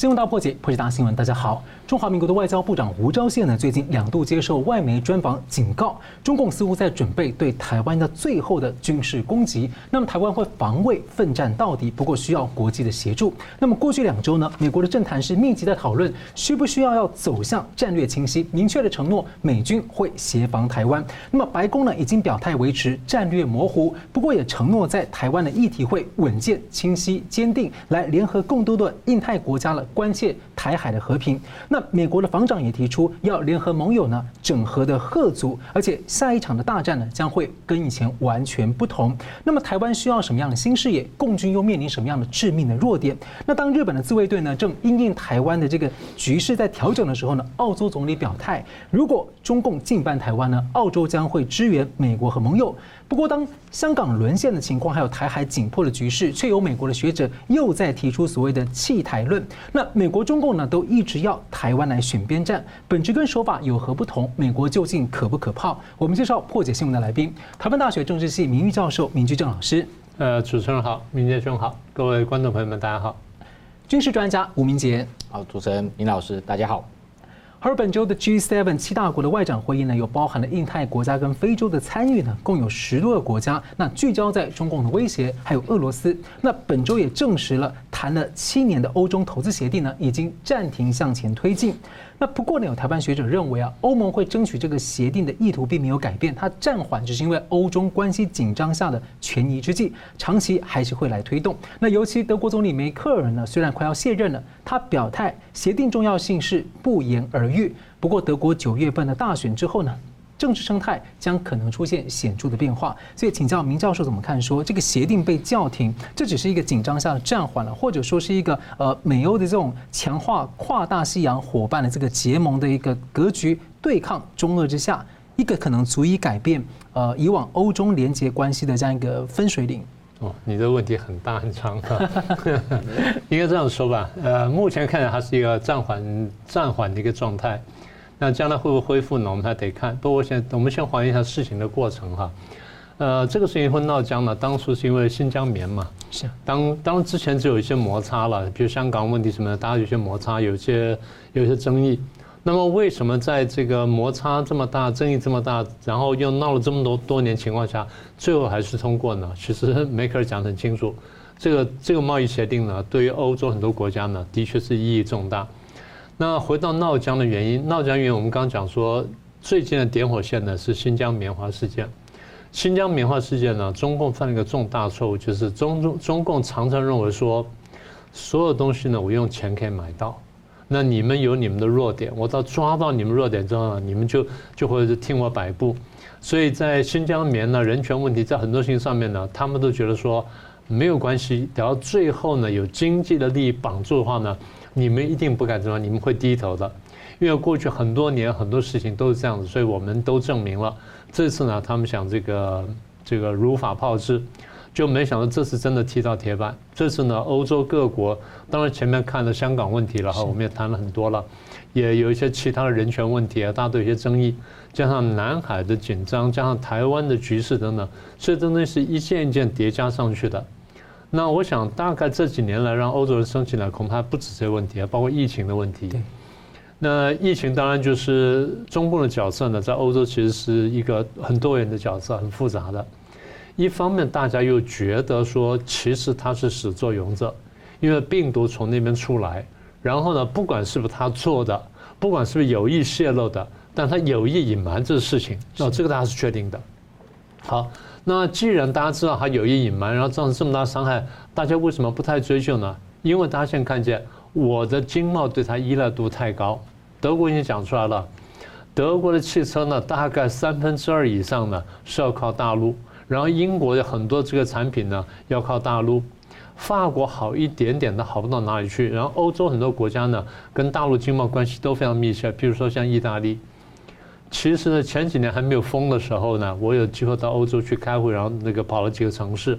新闻大破解，破解大新闻。大家好，中华民国的外交部长吴钊燮呢，最近两度接受外媒专访，警告中共似乎在准备对台湾的最后的军事攻击。那么台湾会防卫奋战到底，不过需要国际的协助。那么过去两周呢，美国的政坛是密集的讨论，需不需要要走向战略清晰，明确的承诺美军会协防台湾。那么白宫呢，已经表态维持战略模糊，不过也承诺在台湾的议题会稳健、清晰、坚定，来联合更多的印太国家了。关切台海的和平，那美国的防长也提出要联合盟友呢，整合的吓阻，而且下一场的大战呢将会跟以前完全不同。那么台湾需要什么样的新视野？共军又面临什么样的致命的弱点？那当日本的自卫队呢正因应台湾的这个局势在调整的时候呢，澳洲总理表态，如果中共进犯台湾呢，澳洲将会支援美国和盟友。不过，当香港沦陷的情况，还有台海紧迫的局势，却有美国的学者又在提出所谓的弃台论。那美国、中共呢，都一直要台湾来选边站，本质跟手法有何不同？美国究竟可不可炮？我们介绍破解新闻的来宾，台湾大学政治系名誉教授明居正老师。呃，主持人好，明杰兄好，各位观众朋友们，大家好。军事专家吴明杰，好，主持人明老师，大家好。而本周的 G7 七大国的外长会议呢，又包含了印太国家跟非洲的参与呢，共有十多个国家。那聚焦在中共的威胁，还有俄罗斯。那本周也证实了，谈了七年的欧中投资协定呢，已经暂停向前推进。那不过呢，有台湾学者认为啊，欧盟会争取这个协定的意图并没有改变，它暂缓只是因为欧中关系紧张下的权宜之计，长期还是会来推动。那尤其德国总理梅克尔呢，虽然快要卸任了，他表态协定重要性是不言而不过德国九月份的大选之后呢，政治生态将可能出现显著的变化，所以请教明教授怎么看？说这个协定被叫停，这只是一个紧张下的暂缓了，或者说是一个呃美欧的这种强化跨大西洋伙伴的这个结盟的一个格局，对抗中俄之下，一个可能足以改变呃以往欧中连结关系的这样一个分水岭。哦，你的问题很大很长啊，应该这样说吧？呃，目前看来还是一个暂缓暂缓的一个状态。那将来会不会恢复呢？我们还得看。不过，我先我们先还原一下事情的过程哈。呃，这个事情会闹僵呢，当初是因为新疆棉嘛。是。当当之前就有一些摩擦了，比如香港问题什么的，大家有些摩擦，有些有些争议。那么，为什么在这个摩擦这么大、争议这么大，然后又闹了这么多多年情况下，最后还是通过呢？其实梅克尔讲得很清楚，这个这个贸易协定呢，对于欧洲很多国家呢，的确是意义重大。那回到闹僵的原因，闹僵原因我们刚讲说，最近的点火线呢是新疆棉花事件。新疆棉花事件呢，中共犯了一个重大错误，就是中中中共常常认为说，所有东西呢我用钱可以买到，那你们有你们的弱点，我到抓到你们弱点之后呢，你们就就会听我摆布。所以在新疆棉呢，人权问题在很多事情上面呢，他们都觉得说没有关系，等到最后呢有经济的利益绑住的话呢。你们一定不敢这么，你们会低头的，因为过去很多年很多事情都是这样子，所以我们都证明了。这次呢，他们想这个这个如法炮制，就没想到这次真的踢到铁板。这次呢，欧洲各国当然前面看了香港问题了哈，我们也谈了很多了，也有一些其他的人权问题啊，大家都有些争议，加上南海的紧张，加上台湾的局势等等，所以这东西是一件一件叠加上去的。那我想，大概这几年来让欧洲人生气呢，恐怕不止这些问题啊，包括疫情的问题。那疫情当然就是中共的角色呢，在欧洲其实是一个很多元的角色，很复杂的。一方面，大家又觉得说，其实他是始作俑者，因为病毒从那边出来，然后呢，不管是不是他做的，不管是不是有意泄露的，但他有意隐瞒这个事情，那这个大家是确定的。好。那既然大家知道他有意隐瞒，然后造成这么大伤害，大家为什么不太追究呢？因为大家现在看见我的经贸对他依赖度太高。德国已经讲出来了，德国的汽车呢，大概三分之二以上呢是要靠大陆，然后英国的很多这个产品呢要靠大陆，法国好一点点的好不到哪里去，然后欧洲很多国家呢跟大陆经贸关系都非常密切，比如说像意大利。其实呢，前几年还没有封的时候呢，我有机会到欧洲去开会，然后那个跑了几个城市，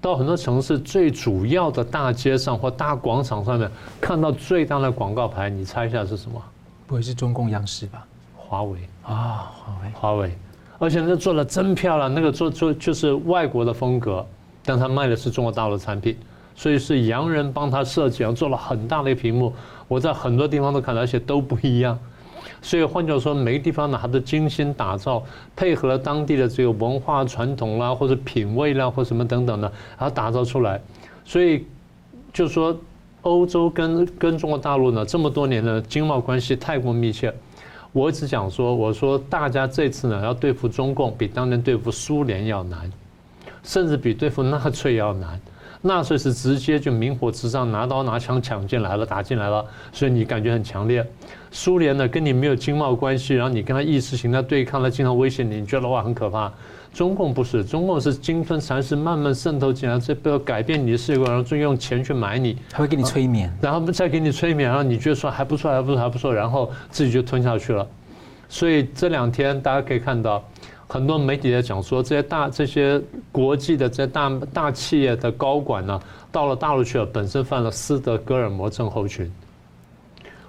到很多城市最主要的大街上或大广场上面，看到最大的广告牌，你猜一下是什么？不会是中共央视吧？华为啊，华为，华为，而且那做的真漂亮，那个做做就是外国的风格，但他卖的是中国大陆的产品，所以是洋人帮他设计，然后做了很大的一个屏幕。我在很多地方都看到，而且都不一样。所以换句话说，每个地方呢，它都精心打造，配合了当地的这个文化传统啦，或者品味啦，或什么等等的，然后打造出来。所以就说，欧洲跟跟中国大陆呢，这么多年的经贸关系太过密切。我一直讲说，我说大家这次呢，要对付中共，比当年对付苏联要难，甚至比对付纳粹要难。纳粹是直接就明火执仗，拿刀拿枪抢进来了，打进来了，所以你感觉很强烈。苏联呢，跟你没有经贸关系，然后你跟他意识形态对抗，他经常威胁你，你觉得哇很可怕。中共不是，中共是鲸吞蚕食，慢慢渗透进来，这不要改变你的世界观，然后就用钱去买你，还会给你催眠，然后再给你催眠，然后你觉得说还不错，还不错，还不错，然后自己就吞下去了。所以这两天大家可以看到。很多媒体在讲说，这些大这些国际的这些大大企业的高管呢，到了大陆去了，本身犯了斯德哥尔摩症候群。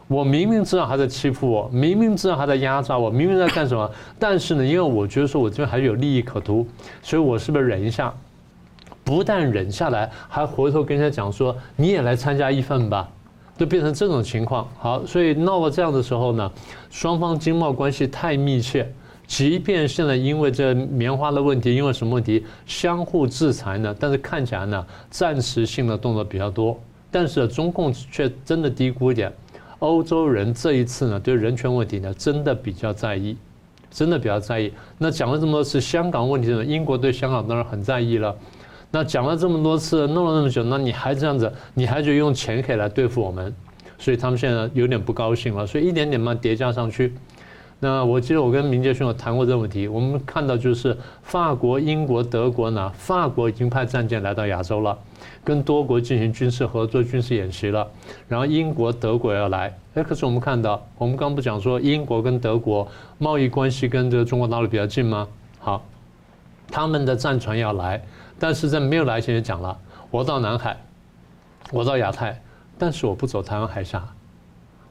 我明明知道他在欺负我，明明知道他在压榨我，明明在干什么，但是呢，因为我觉得说我这边还有利益可图，所以我是不是忍一下？不但忍下来，还回头跟人家讲说，你也来参加一份吧，就变成这种情况。好，所以闹到这样的时候呢，双方经贸关系太密切。即便现在因为这棉花的问题，因为什么问题相互制裁呢？但是看起来呢，暂时性的动作比较多。但是中共却真的低估一点，欧洲人这一次呢，对人权问题呢，真的比较在意，真的比较在意。那讲了这么多次香港问题呢，英国对香港当然很在意了。那讲了这么多次，弄了那么久，那你还这样子，你还就用钱可以来对付我们，所以他们现在有点不高兴了，所以一点点慢叠加上去。那我记得我跟明杰兄有谈过这个问题，我们看到就是法国、英国、德国呢，法国已经派战舰来到亚洲了，跟多国进行军事合作、军事演习了。然后英国、德国要来，哎，可是我们看到，我们刚不讲说英国跟德国贸易关系跟这个中国大陆比较近吗？好，他们的战船要来，但是在没有来前也讲了，我到南海，我到亚太，但是我不走台湾海峡。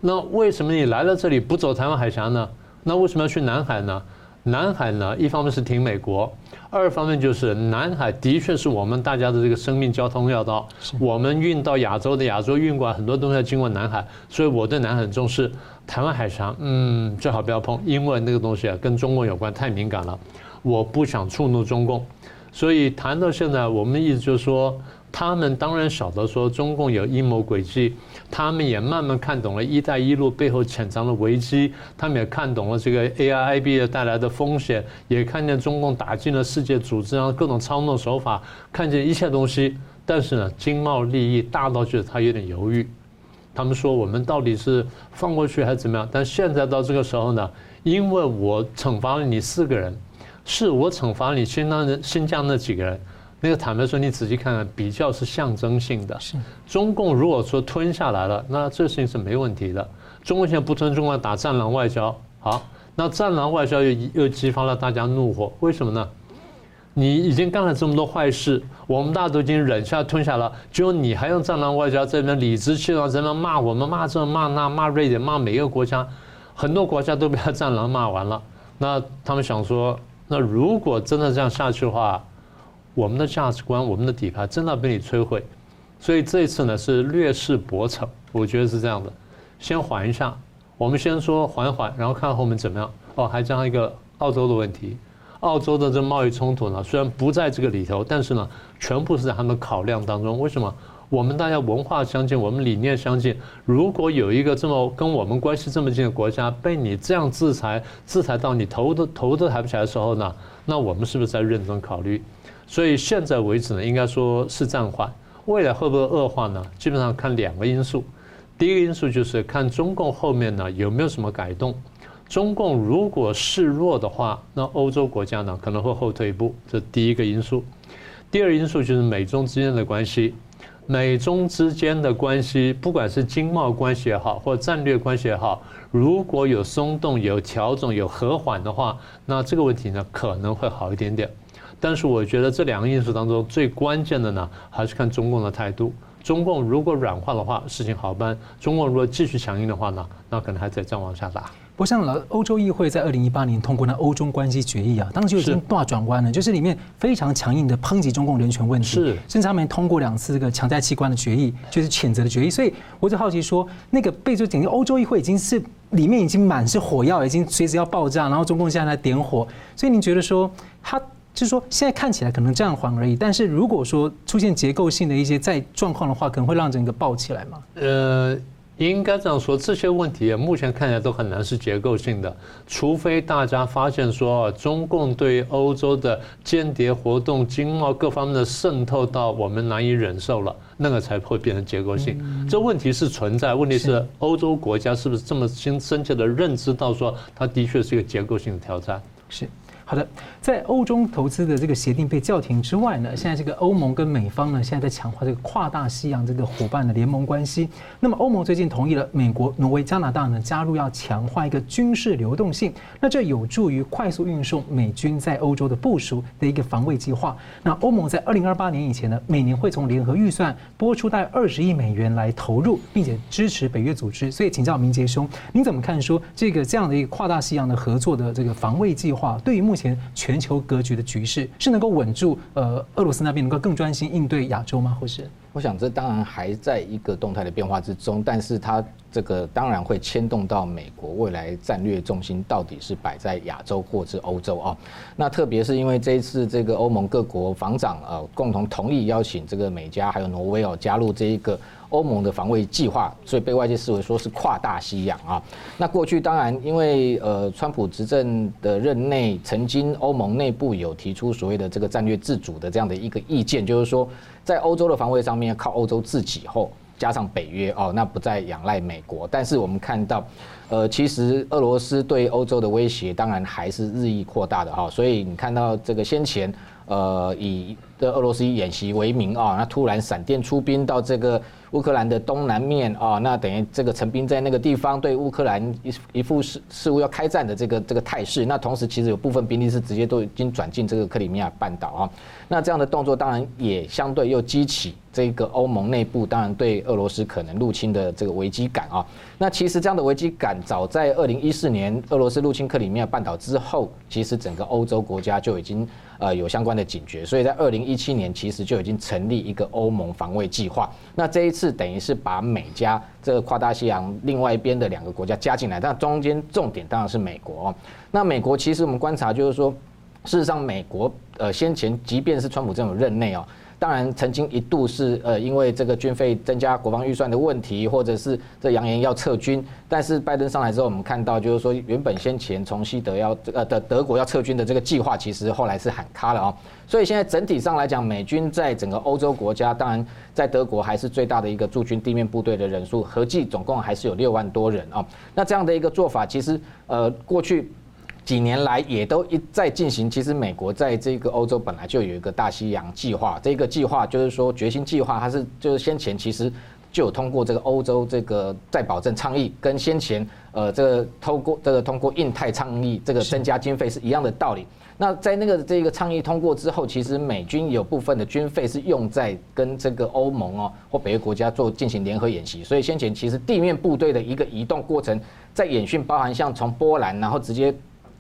那为什么你来了这里不走台湾海峡呢？那为什么要去南海呢？南海呢，一方面是挺美国，二方面就是南海的确是我们大家的这个生命交通要道。我们运到亚洲的亚洲运过来很多东西要经过南海，所以我对南海很重视。台湾海峡，嗯，最好不要碰，因为那个东西啊跟中共有关，太敏感了，我不想触怒中共。所以谈到现在，我们的意思就是说。他们当然晓得说中共有阴谋诡计，他们也慢慢看懂了“一带一路”背后潜藏的危机，他们也看懂了这个 AIIB 带来的风险，也看见中共打进了世界组织，然后各种操弄手法，看见一切东西。但是呢，经贸利益大到就是他有点犹豫。他们说我们到底是放过去还是怎么样？但现在到这个时候呢，因为我惩罚了你四个人，是我惩罚你新疆人、新疆那几个人。那个坦白说，你仔细看看，比较是象征性的。是中共如果说吞下来了，那这事情是没问题的。中国现在不吞，中国打战狼外交，好，那战狼外交又又激发了大家怒火。为什么呢？你已经干了这么多坏事，我们大家都已经忍下吞下了，只有你还用战狼外交在那边理直气壮在那骂我们，骂这骂那骂瑞典骂每一个国家，很多国家都被他战狼骂完了。那他们想说，那如果真的这样下去的话，我们的价值观，我们的底牌真的被你摧毁，所以这次呢是略施薄惩，我觉得是这样的。先缓一下，我们先说缓缓，然后看后面怎么样。哦，还加上一个澳洲的问题，澳洲的这贸易冲突呢，虽然不在这个里头，但是呢，全部是在他们考量当中。为什么？我们大家文化相近，我们理念相近，如果有一个这么跟我们关系这么近的国家被你这样制裁，制裁到你头都头都抬不起来的时候呢，那我们是不是在认真考虑？所以现在为止呢，应该说是暂缓。未来会不会恶化呢？基本上看两个因素。第一个因素就是看中共后面呢有没有什么改动。中共如果示弱的话，那欧洲国家呢可能会后退一步，这第一个因素。第二因素就是美中之间的关系。美中之间的关系，不管是经贸关系也好，或战略关系也好，如果有松动、有调整、有和缓的话，那这个问题呢可能会好一点点。但是我觉得这两个因素当中最关键的呢，还是看中共的态度。中共如果软化的话，事情好办；中共如果继续强硬的话呢，那可能还在再往下打。不像了，欧洲议会在二零一八年通过那欧中关系决议啊，当时就已经大转弯了，就是里面非常强硬的抨击中共人权问题，是，甚至他们通过两次这个强制器官的决议，就是谴责的决议。所以我就好奇说，那个被就整个欧洲议会已经是里面已经满是火药，已经随时要爆炸，然后中共现在来点火。所以您觉得说，他就是说现在看起来可能这样缓而已，但是如果说出现结构性的一些再状况的话，可能会让整个爆起来吗？呃。应该这样说，这些问题目前看起来都很难是结构性的，除非大家发现说，中共对欧洲的间谍活动、经贸各方面的渗透到我们难以忍受了，那个才会变成结构性。这问题是存在，问题是欧洲国家是不是这么深深切的认知到说，它的确是一个结构性的挑战？是。好的，在欧中投资的这个协定被叫停之外呢，现在这个欧盟跟美方呢，现在在强化这个跨大西洋这个伙伴的联盟关系。那么欧盟最近同意了美国、挪威、加拿大呢加入，要强化一个军事流动性。那这有助于快速运送美军在欧洲的部署的一个防卫计划。那欧盟在二零二八年以前呢，每年会从联合预算拨出大概二十亿美元来投入，并且支持北约组织。所以请教明杰兄，您怎么看说这个这样的一个跨大西洋的合作的这个防卫计划，对于目前全球格局的局势是能够稳住，呃，俄罗斯那边能够更专心应对亚洲吗？或是？我想这当然还在一个动态的变化之中，但是它这个当然会牵动到美国未来战略重心到底是摆在亚洲或是欧洲啊。那特别是因为这一次这个欧盟各国防长呃共同同意邀请这个美加还有挪威哦加入这一个。欧盟的防卫计划，所以被外界视为说是跨大西洋啊。那过去当然，因为呃，川普执政的任内，曾经欧盟内部有提出所谓的这个战略自主的这样的一个意见，就是说，在欧洲的防卫上面靠欧洲自己后，加上北约哦，那不再仰赖美国。但是我们看到，呃，其实俄罗斯对欧洲的威胁当然还是日益扩大的哈。所以你看到这个先前。呃，以的俄罗斯演习为名啊，那突然闪电出兵到这个乌克兰的东南面啊，那等于这个陈兵在那个地方对乌克兰一一副事事务要开战的这个这个态势。那同时其实有部分兵力是直接都已经转进这个克里米亚半岛啊。那这样的动作当然也相对又激起这个欧盟内部当然对俄罗斯可能入侵的这个危机感啊。那其实这样的危机感早在二零一四年俄罗斯入侵克里米亚半岛之后，其实整个欧洲国家就已经。呃，有相关的警觉，所以在二零一七年其实就已经成立一个欧盟防卫计划。那这一次是等于是把美加这个跨大西洋另外一边的两个国家加进来，但中间重点当然是美国哦。那美国其实我们观察就是说，事实上美国呃先前即便是川普政府任内哦。当然，曾经一度是呃，因为这个军费增加、国防预算的问题，或者是这扬言要撤军。但是拜登上来之后，我们看到就是说，原本先前从西德要呃的德国要撤军的这个计划，其实后来是喊卡了啊。所以现在整体上来讲，美军在整个欧洲国家，当然在德国还是最大的一个驻军地面部队的人数，合计总共还是有六万多人啊。那这样的一个做法，其实呃过去。几年来也都一再进行。其实美国在这个欧洲本来就有一个大西洋计划，这个计划就是说决心计划，它是就是先前其实就有通过这个欧洲这个再保证倡议，跟先前呃这个通过这个通过印太倡议这个增加经费是一样的道理。那在那个这个倡议通过之后，其实美军有部分的军费是用在跟这个欧盟哦或北约国家做进行联合演习，所以先前其实地面部队的一个移动过程，在演训包含像从波兰然后直接。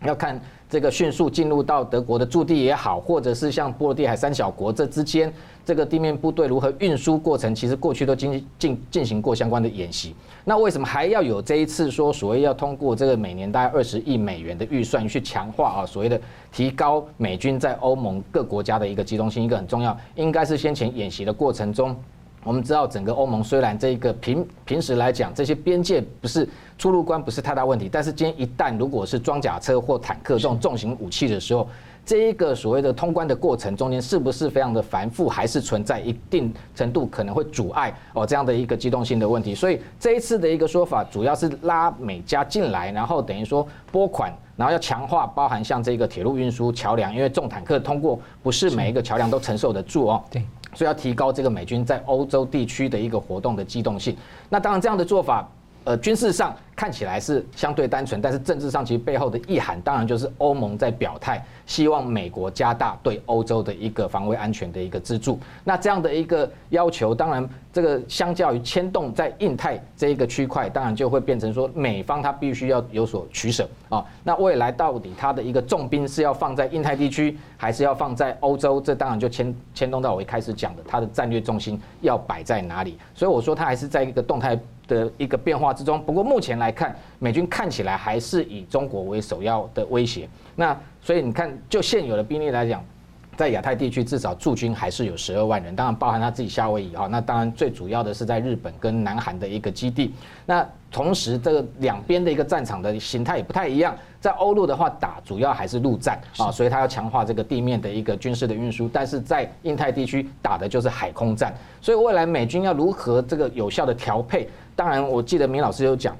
要看这个迅速进入到德国的驻地也好，或者是像波罗的海三小国这之间，这个地面部队如何运输过程，其实过去都进进进行过相关的演习。那为什么还要有这一次说所谓要通过这个每年大概二十亿美元的预算去强化啊，所谓的提高美军在欧盟各国家的一个集中性，一个很重要，应该是先前演习的过程中。我们知道，整个欧盟虽然这一个平平时来讲，这些边界不是出入关不是太大问题，但是今天一旦如果是装甲车或坦克这种重型武器的时候，这一个所谓的通关的过程中间是不是非常的繁复，还是存在一定程度可能会阻碍哦这样的一个机动性的问题？所以这一次的一个说法，主要是拉美加进来，然后等于说拨款，然后要强化，包含像这个铁路运输桥梁，因为重坦克通过不是每一个桥梁都承受得住哦。对。所以要提高这个美军在欧洲地区的一个活动的机动性。那当然，这样的做法呃军事上看起来是相对单纯，但是政治上其实背后的意涵，当然就是欧盟在表态，希望美国加大对欧洲的一个防卫安全的一个资助。那这样的一个要求，当然这个相较于牵动在印太这一个区块，当然就会变成说美方它必须要有所取舍啊。那未来到底它的一个重兵是要放在印太地区，还是要放在欧洲？这当然就牵牵动到我一开始讲的，它的战略重心要摆在哪里。所以我说它还是在一个动态的一个变化之中。不过目前来看，美军看起来还是以中国为首要的威胁。那所以你看，就现有的兵力来讲，在亚太地区至少驻军还是有十二万人，当然包含他自己夏威夷哈。那当然最主要的是在日本跟南韩的一个基地。那同时这个两边的一个战场的形态也不太一样。在欧陆的话，打主要还是陆战啊，所以他要强化这个地面的一个军事的运输。但是在印太地区打的就是海空战，所以未来美军要如何这个有效的调配？当然，我记得明老师有讲，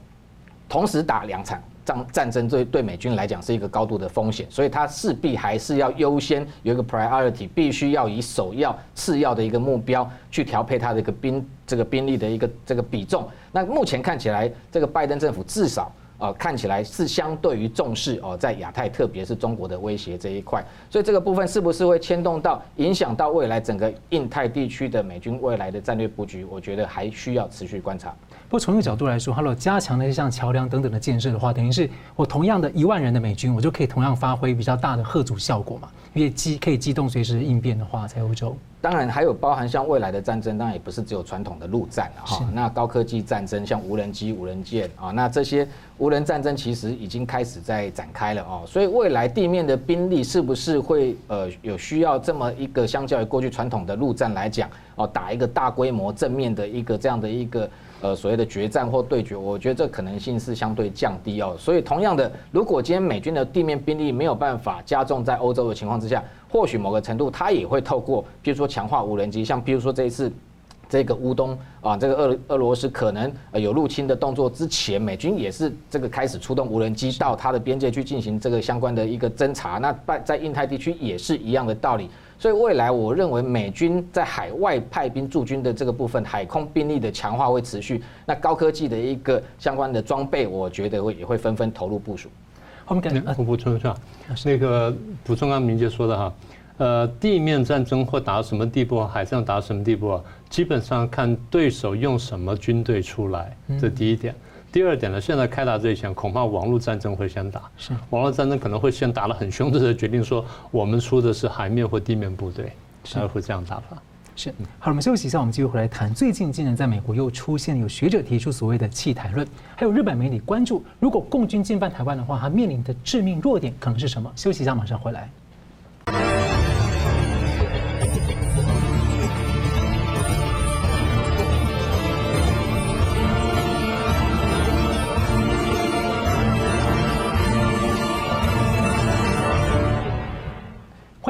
同时打两场战战争，对对美军来讲是一个高度的风险，所以他势必还是要优先有一个 priority，必须要以首要、次要的一个目标去调配他的一个兵这个兵力的一个这个比重。那目前看起来，这个拜登政府至少。呃，看起来是相对于重视哦，在亚太，特别是中国的威胁这一块，所以这个部分是不是会牵动到影响到未来整个印太地区的美军未来的战略布局？我觉得还需要持续观察。不过从一个角度来说，它如果加强了像桥梁等等的建设的话，等于是我同样的一万人的美军，我就可以同样发挥比较大的吓阻效果嘛，因为机可以机动随时应变的话，在欧洲。当然还有包含像未来的战争，当然也不是只有传统的陆战了哈。那高科技战争，像无人机、无人舰啊，那这些无人战争其实已经开始在展开了哦。所以未来地面的兵力是不是会呃有需要这么一个，相较于过去传统的陆战来讲哦，打一个大规模正面的一个这样的一个。呃，所谓的决战或对决，我觉得这可能性是相对降低哦。所以，同样的，如果今天美军的地面兵力没有办法加重在欧洲的情况之下，或许某个程度，它也会透过，比如说强化无人机，像比如说这一次这个乌东啊，这个俄俄罗斯可能有入侵的动作之前，美军也是这个开始出动无人机到它的边界去进行这个相关的一个侦查。那在在印太地区也是一样的道理。所以未来，我认为美军在海外派兵驻军的这个部分，海空兵力的强化会持续。那高科技的一个相关的装备，我觉得会也会纷纷投入部署。我们感我补充一下，那个补充刚明杰说的哈，呃，地面战争或打到什么地步，海上打到什么地步，基本上看对手用什么军队出来，这第一点。第二点呢，现在开打之前，恐怕网络战争会先打。是，网络战争可能会先打得很凶，的决定说我们出的是海面或地面部队，才会这样打法。是，好，我们休息一下，我们继续回来谈。最近竟然在美国又出现有学者提出所谓的弃台论，还有日本媒体关注，如果共军进犯台湾的话，它面临的致命弱点可能是什么？休息一下，马上回来。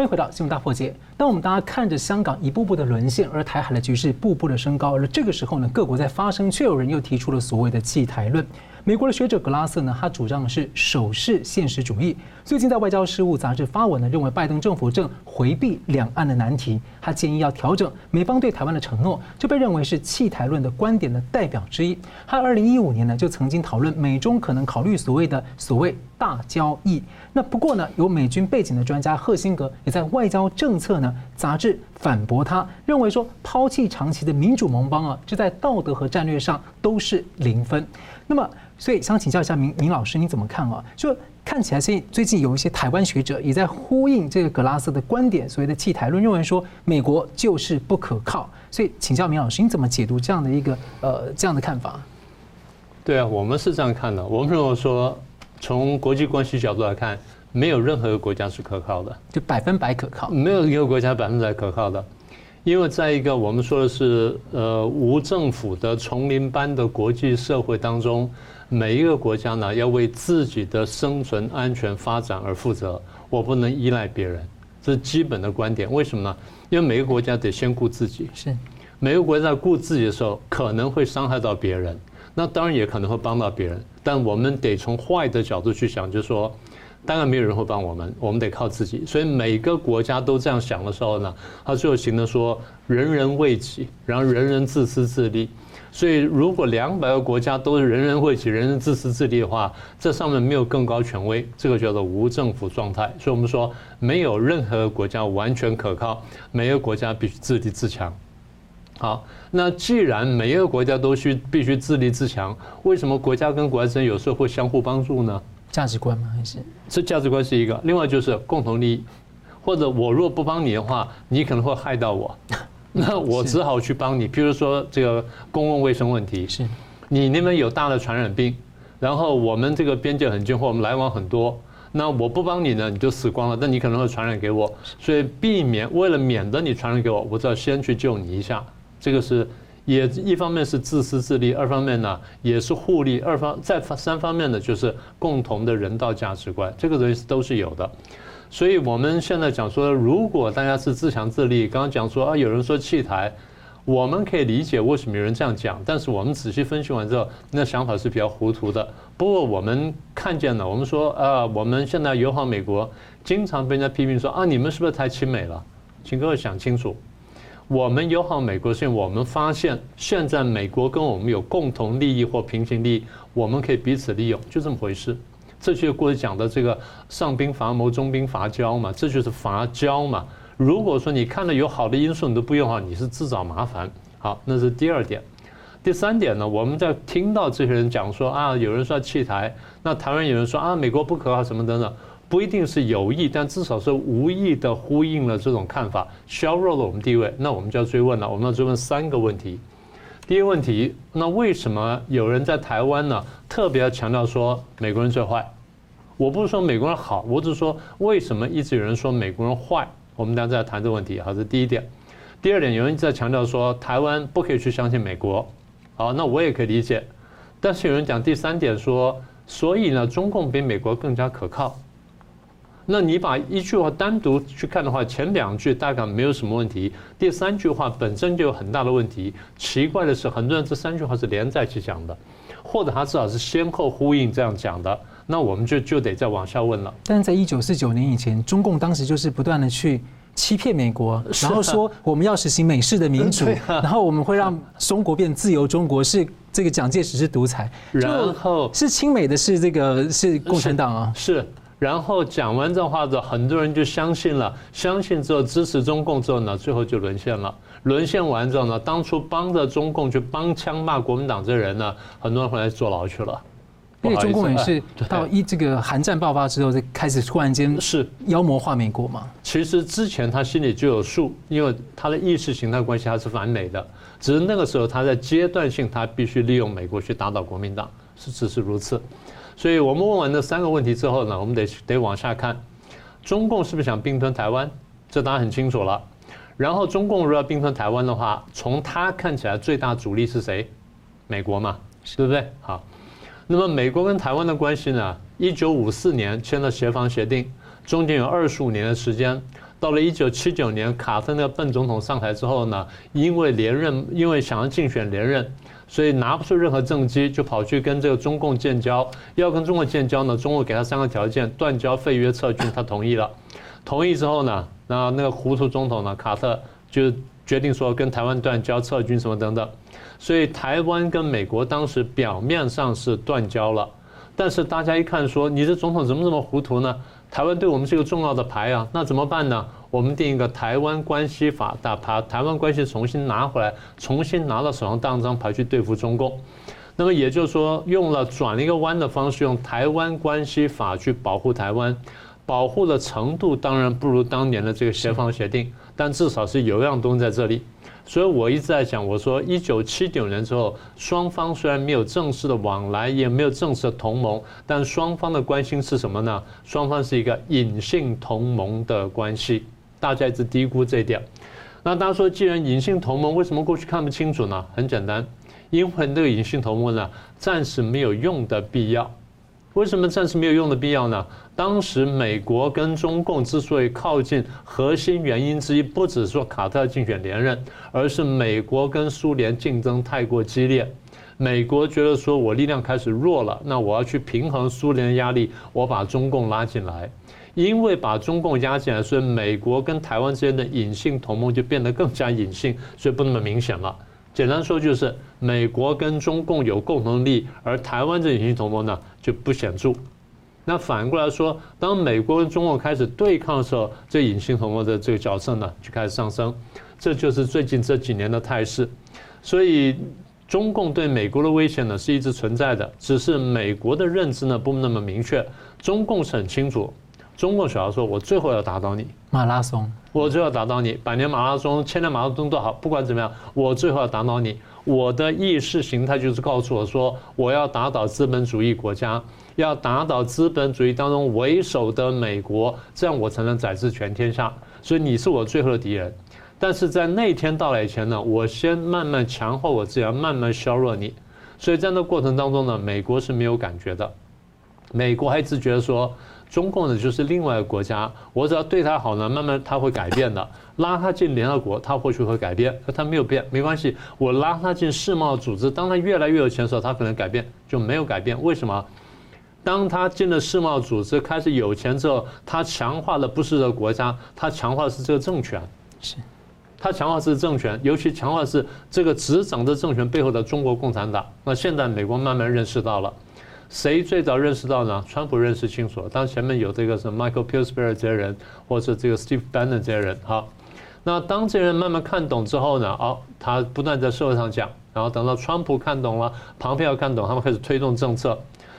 回到新闻大破解。当我们大家看着香港一步步的沦陷，而台海的局势步步的升高，而这个时候呢，各国在发声，却有人又提出了所谓的弃台论。美国的学者格拉瑟呢，他主张的是守势现实主义。最近在《外交事务》杂志发文呢，认为拜登政府正回避两岸的难题。他建议要调整美方对台湾的承诺，就被认为是弃台论的观点的代表之一。他二零一五年呢，就曾经讨论美中可能考虑所谓的所谓大交易。那不过呢，有美军背景的专家赫辛格也在《外交政策》呢杂志反驳他，认为说抛弃长期的民主盟邦啊，这在道德和战略上都是零分。那么。所以想请教一下明明老师，你怎么看啊？就看起来，最最近有一些台湾学者也在呼应这个格拉斯的观点，所谓的弃台论，认为说美国就是不可靠。所以请教明老师，你怎么解读这样的一个呃这样的看法？对啊，我们是这样看的。我们认为说，从国际关系角度来看，没有任何一个国家是可靠的，就百分百可靠，没有一个国家百分之百可靠的。因为在一个我们说的是呃无政府的丛林般的国际社会当中。每一个国家呢，要为自己的生存、安全、发展而负责。我不能依赖别人，这是基本的观点。为什么呢？因为每个国家得先顾自己。是，每个国家在顾自己的时候，可能会伤害到别人，那当然也可能会帮到别人。但我们得从坏的角度去想，就是说，当然没有人会帮我们，我们得靠自己。所以每个国家都这样想的时候呢，他最后形成说，人人为己，然后人人自私自利。所以，如果两百个国家都是人人为己、人人自私自利的话，这上面没有更高权威，这个叫做无政府状态。所以我们说，没有任何国家完全可靠，每个国家必须自立自强。好，那既然每一个国家都需必须自立自强，为什么国家跟国家之间有时候会相互帮助呢？价值观吗？还是这价值观是一个，另外就是共同利益，或者我若不帮你的话，你可能会害到我。那我只好去帮你，比如说这个公共卫生问题，是，你那边有大的传染病，然后我们这个边界很近，或我们来往很多，那我不帮你呢，你就死光了，但你可能会传染给我，所以避免为了免得你传染给我，我只要先去救你一下，这个是也一方面是自私自利，二方面呢也是互利，二方再三方面呢就是共同的人道价值观，这个东西都是有的。所以我们现在讲说，如果大家是自强自立，刚刚讲说啊，有人说弃台，我们可以理解为什么有人这样讲，但是我们仔细分析完之后，那想法是比较糊涂的。不过我们看见了，我们说啊，我们现在友好美国，经常被人家批评说啊，你们是不是太亲美了？请各位想清楚，我们友好美国是我们发现现在美国跟我们有共同利益或平行利益，我们可以彼此利用，就这么回事。这就是过去讲的这个上兵伐谋，中兵伐交嘛，这就是伐交嘛。如果说你看到有好的因素你都不用哈，你是自找麻烦。好，那是第二点。第三点呢，我们在听到这些人讲说啊，有人说要弃台，那台湾有人说啊，美国不可靠什么等等，不一定是有意，但至少是无意的呼应了这种看法，削弱了我们地位。那我们就要追问了，我们要追问三个问题。第一个问题，那为什么有人在台湾呢？特别要强调说美国人最坏？我不是说美国人好，我只是说为什么一直有人说美国人坏？我们等下再谈这个问题。好，这是第一点。第二点，有人一直在强调说台湾不可以去相信美国。好，那我也可以理解。但是有人讲第三点说，所以呢，中共比美国更加可靠。那你把一句话单独去看的话，前两句大概没有什么问题，第三句话本身就有很大的问题。奇怪的是，很多人这三句话是连在一起讲的，或者他至少是先后呼应这样讲的。那我们就就得再往下问了。但是在一九四九年以前，中共当时就是不断的去欺骗美国，然后说我们要实行美式的民主，然后我们会让中国变自由中国，是这个蒋介石是独裁，然后是亲美的是这个是共产党啊，是。然后讲完这话之后，很多人就相信了，相信之后支持中共之后呢，最后就沦陷了。沦陷完之后呢，当初帮着中共去帮腔骂国民党这人呢，很多人回来坐牢去了。因为中共也是到一这个韩战爆发之后，就开始突然间是妖魔化美国嘛。其实之前他心里就有数，因为他的意识形态关系他是反美的，只是那个时候他在阶段性他必须利用美国去打倒国民党，是只是如此。所以我们问完这三个问题之后呢，我们得得往下看，中共是不是想并吞台湾？这当然很清楚了。然后中共如果要并吞台湾的话，从他看起来最大阻力是谁？美国嘛，对不对？好，那么美国跟台湾的关系呢？一九五四年签了协防协定，中间有二十五年的时间。到了一九七九年，卡特那个笨总统上台之后呢，因为连任，因为想要竞选连任。所以拿不出任何政绩，就跑去跟这个中共建交。要跟中国建交呢，中国给他三个条件：断交、废约、撤军。他同意了。同意之后呢，那那个糊涂总统呢，卡特就决定说跟台湾断交、撤军什么等等。所以台湾跟美国当时表面上是断交了，但是大家一看说，你这总统怎么这么糊涂呢？台湾对我们是一个重要的牌啊，那怎么办呢？我们定一个台湾关系法，打把台湾关系重新拿回来，重新拿到手上当张牌去对付中共。那么也就是说，用了转了一个弯的方式，用台湾关系法去保护台湾，保护的程度当然不如当年的这个协防协定，但至少是有样东西在这里。所以我一直在讲，我说一九七九年之后，双方虽然没有正式的往来，也没有正式的同盟，但双方的关心是什么呢？双方是一个隐性同盟的关系，大家一直低估这一点。那大家说，既然隐性同盟，为什么过去看不清楚呢？很简单，因为这个隐性同盟呢，暂时没有用的必要。为什么暂时没有用的必要呢？当时美国跟中共之所以靠近，核心原因之一不只是说卡特竞选连任，而是美国跟苏联竞争太过激烈。美国觉得说我力量开始弱了，那我要去平衡苏联的压力，我把中共拉进来。因为把中共压进来，所以美国跟台湾之间的隐性同盟就变得更加隐性，所以不那么明显了。简单说就是美国跟中共有共同利益，而台湾这隐性同盟呢就不显著。那反过来说，当美国跟中共开始对抗的时候，这隐性同盟的这个角色呢就开始上升，这就是最近这几年的态势。所以，中共对美国的威胁呢是一直存在的，只是美国的认知呢不那么明确，中共是很清楚。中共想要说，我最后要打倒你，马拉松，我最后要打倒你，百年马拉松、千年马拉松都好，不管怎么样，我最后要打倒你。我的意识形态就是告诉我说，我要打倒资本主义国家。要打倒资本主义当中为首的美国，这样我才能宰制全天下。所以你是我最后的敌人，但是在那天到来以前呢，我先慢慢强化我自己，要慢慢削弱你。所以在那过程当中呢，美国是没有感觉的。美国还一直觉得说，中共呢就是另外一个国家，我只要对他好呢，慢慢他会改变的。拉他进联合国，他或许会改变，可他没有变，没关系。我拉他进世贸组织，当他越来越有钱的时候，他可能改变，就没有改变。为什么？当他进了世贸组织，开始有钱之后，他强化的不是这个国家，他强化的是这个政权。是，他强化的是政权，尤其强化的是这个执掌的政权背后的中国共产党。那现在美国慢慢认识到了，谁最早认识到呢？川普认识清楚，当前面有这个什么 Michael Pillsbury 这些人，或者这个 Steve Bannon 这些人，好，那当这些人慢慢看懂之后呢，哦，他不断在社会上讲，然后等到川普看懂了，庞佩奥看懂，他们开始推动政策。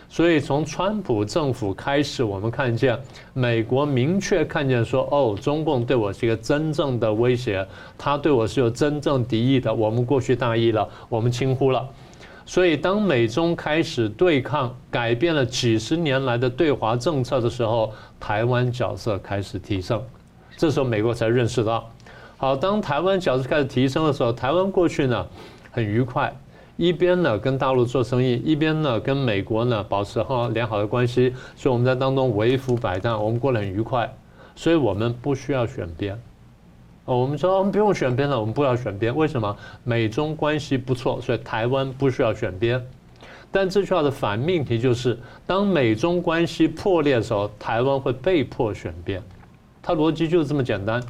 所以从川普政府开始，我们看见美国明确看见说，哦，中共对我是一个真正的威胁，他对我是有真正敌意的。我们过去大意了，我们轻忽了。所以当美中开始对抗，改变了几十年来的对华政策的时候，台湾角色开始提升。这时候美国才认识到，好，当台湾角色开始提升的时候，台湾过去呢很愉快。一边呢跟大陆做生意，一边呢跟美国呢保持好良好的关系，所以我们在当中为抚百战，我们过得很愉快，所以我们不需要选边。哦，我们说我们不用选边了，我们不要选边，为什么？美中关系不错，所以台湾不需要选边。但这句话的反命题就是，当美中关系破裂的时候，台湾会被迫选边。它逻辑就是这么简单。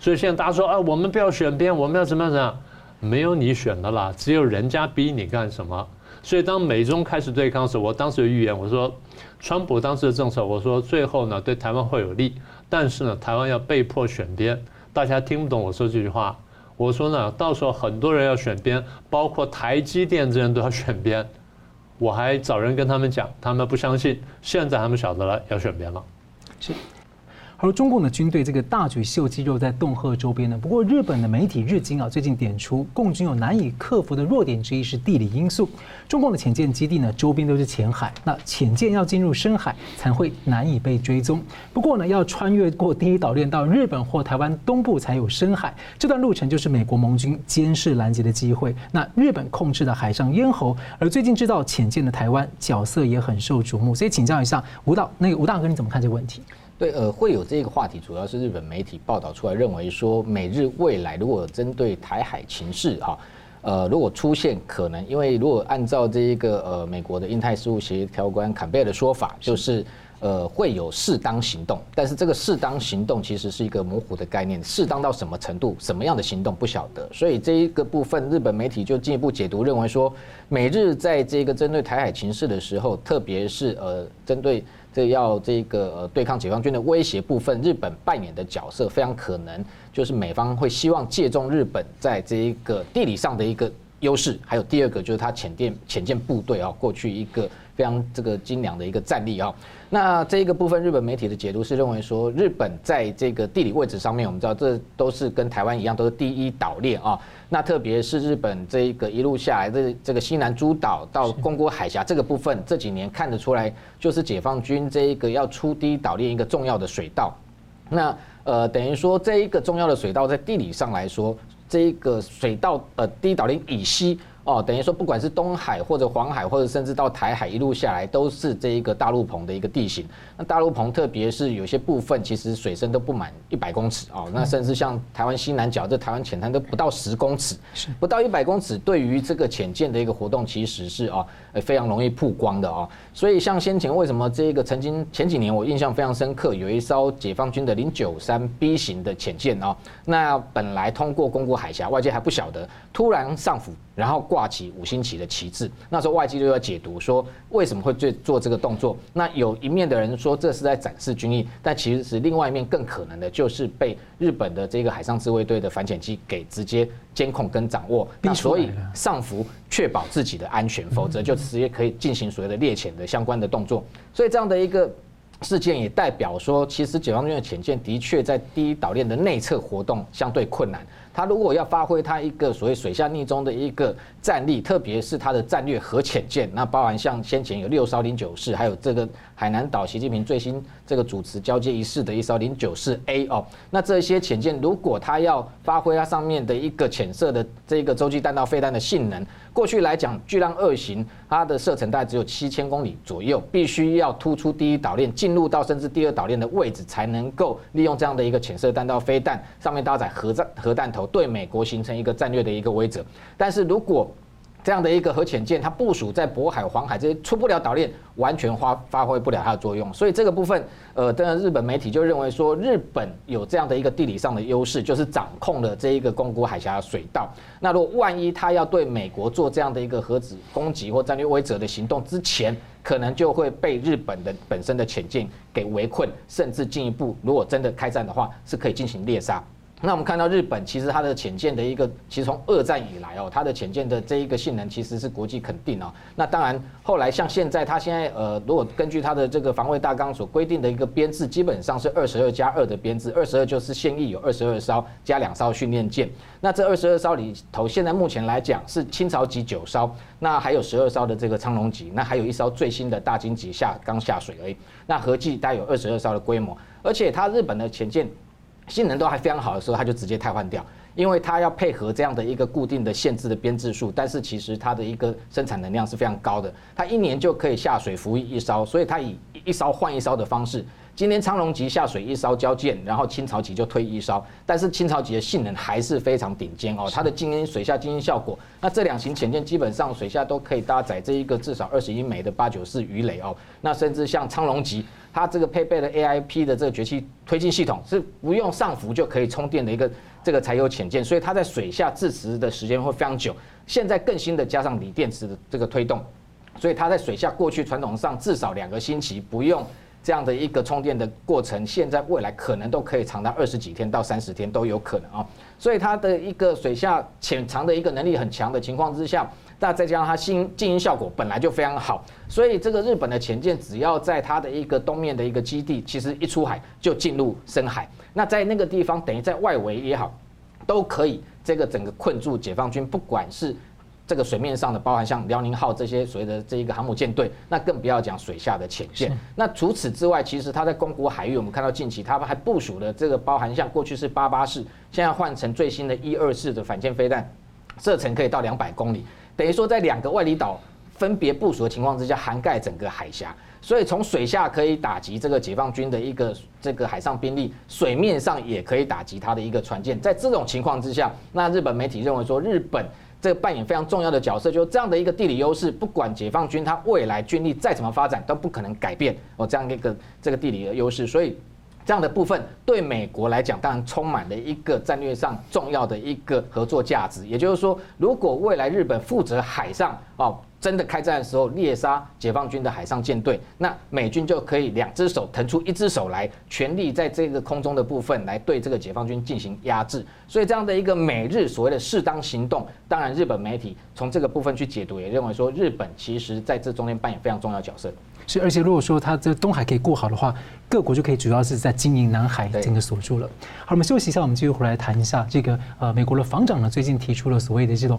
所以现在大家说啊，我们不要选边，我们要怎么样怎么样？没有你选的啦，只有人家逼你干什么。所以当美中开始对抗的时候，我当时有预言，我说，川普当时的政策，我说最后呢对台湾会有利，但是呢台湾要被迫选边。大家听不懂我说这句话，我说呢到时候很多人要选边，包括台积电这人都要选边。我还找人跟他们讲，他们不相信，现在他们晓得了要选边了。而中共的军队这个大举秀肌肉在恫吓周边呢。不过日本的媒体日经啊最近点出，共军有难以克服的弱点之一是地理因素。中共的潜舰基地呢周边都是浅海，那潜舰要进入深海才会难以被追踪。不过呢，要穿越过第一岛链到日本或台湾东部才有深海，这段路程就是美国盟军监视拦截的机会。那日本控制的海上咽喉，而最近制造潜舰的台湾角色也很受瞩目。所以请教一下吴导，那个吴大哥你怎么看这个问题？对，呃，会有这个话题，主要是日本媒体报道出来，认为说美日未来如果针对台海情势哈，呃，如果出现可能，因为如果按照这一个呃美国的印太事务协调官坎贝尔的说法，就是呃会有适当行动，但是这个适当行动其实是一个模糊的概念，适当到什么程度，什么样的行动不晓得，所以这一个部分日本媒体就进一步解读，认为说美日在这个针对台海情势的时候，特别是呃针对。这要这个对抗解放军的威胁部分，日本扮演的角色非常可能就是美方会希望借重日本在这一个地理上的一个优势，还有第二个就是它潜舰潜舰部队啊，过去一个非常这个精良的一个战力啊。那这一个部分日本媒体的解读是认为说，日本在这个地理位置上面，我们知道这都是跟台湾一样，都是第一岛链啊。那特别是日本这一个一路下来这这个西南诸岛到宫古海峡这个部分，这几年看得出来，就是解放军这一个要出第一岛链一个重要的水道。那呃，等于说这一个重要的水道在地理上来说，这一个水道呃第一岛链以西。哦，等于说，不管是东海或者黄海，或者甚至到台海一路下来，都是这一个大陆棚的一个地形。那大陆棚，特别是有些部分，其实水深都不满一百公尺哦。那甚至像台湾西南角这台湾浅滩都不到十公尺，不到一百公尺，对于这个潜舰的一个活动，其实是啊，非常容易曝光的哦。所以像先前为什么这个曾经前几年我印象非常深刻，有一艘解放军的零九三 B 型的潜舰哦，那本来通过宫古海峡，外界还不晓得，突然上浮。然后挂起五星旗的旗帜。那时候外界就要解读说，为什么会做做这个动作？那有一面的人说这是在展示军力，但其实是另外一面更可能的就是被日本的这个海上自卫队的反潜机给直接监控跟掌握。那所以上浮确保自己的安全，否则就直接可以进行所谓的猎潜的相关的动作。所以这样的一个。事件也代表说，其实解放军的潜舰的确在第一岛链的内侧活动相对困难。他如果要发挥他一个所谓水下逆中的一个战力，特别是他的战略核潜舰，那包含像先前有六艘零九式，还有这个海南岛习近平最新这个主持交接仪式的一艘零九式 A 哦，那这些潜舰如果他要发挥它上面的一个潜射的这个洲际弹道飞弹的性能，过去来讲，巨浪二型它的射程大概只有七千公里左右，必须要突出第一岛链，进入到甚至第二岛链的位置，才能够利用这样的一个潜射弹道飞弹上面搭载核弹核弹头。对美国形成一个战略的一个威慑，但是如果这样的一个核潜舰，它部署在渤海、黄海这些出不了岛链，完全发发挥不了它的作用。所以这个部分，呃，当然日本媒体就认为说，日本有这样的一个地理上的优势，就是掌控了这一个宫古海峡水道。那如果万一他要对美国做这样的一个核子攻击或战略威慑的行动之前，可能就会被日本的本身的潜舰给围困，甚至进一步，如果真的开战的话，是可以进行猎杀。那我们看到日本其实它的潜舰的一个，其实从二战以来哦，它的潜舰的这一个性能其实是国际肯定哦。那当然后来像现在它现在呃，如果根据它的这个防卫大纲所规定的一个编制，基本上是二十二加二的编制，二十二就是现役有二十二艘加两艘训练舰。那这二十二艘里头，现在目前来讲是清朝级九艘，那还有十二艘的这个苍龙级，那还有一艘最新的大金级下刚下水而已。那合计大概有二十二艘的规模，而且它日本的潜舰。性能都还非常好的时候，它就直接汰换掉，因为它要配合这样的一个固定的限制的编制数，但是其实它的一个生产能量是非常高的，它一年就可以下水服役一艘，所以它以一艘换一艘的方式，今天昌隆级下水一艘交舰，然后清朝级就退一艘，但是清朝级的性能还是非常顶尖哦，它的静音水下静音效果，那这两型潜舰基本上水下都可以搭载这一个至少二十一枚的八九式鱼雷哦，那甚至像昌隆级。它这个配备了 AIP 的这个崛起推进系统，是不用上浮就可以充电的一个这个柴油潜舰，所以它在水下自持的时间会非常久。现在更新的加上锂电池的这个推动，所以它在水下过去传统上至少两个星期不用这样的一个充电的过程，现在未来可能都可以长达二十几天到三十天都有可能啊。所以它的一个水下潜藏的一个能力很强的情况之下。那再加上它静静音效果本来就非常好，所以这个日本的潜舰只要在它的一个东面的一个基地，其实一出海就进入深海。那在那个地方，等于在外围也好，都可以这个整个困住解放军，不管是这个水面上的，包含像辽宁号这些所谓的这一个航母舰队，那更不要讲水下的潜舰。那除此之外，其实它在公国海域，我们看到近期它还部署了这个包含像过去是八八式，现在换成最新的一二式的反舰飞弹，射程可以到两百公里。等于说，在两个外离岛分别部署的情况之下，涵盖整个海峡，所以从水下可以打击这个解放军的一个这个海上兵力，水面上也可以打击它的一个船舰。在这种情况之下，那日本媒体认为说，日本这个扮演非常重要的角色，就是这样的一个地理优势，不管解放军他未来军力再怎么发展，都不可能改变哦这样一个这个地理的优势，所以。这样的部分对美国来讲，当然充满了一个战略上重要的一个合作价值。也就是说，如果未来日本负责海上哦，真的开战的时候猎杀解放军的海上舰队，那美军就可以两只手腾出一只手来，全力在这个空中的部分来对这个解放军进行压制。所以这样的一个美日所谓的适当行动，当然日本媒体从这个部分去解读，也认为说日本其实在这中间扮演非常重要角色。是，而且如果说它这东海可以过好的话，各国就可以主要是在经营南海整个锁住了。好，我们休息一下，我们继续回来谈一下这个呃，美国的防长呢最近提出了所谓的这种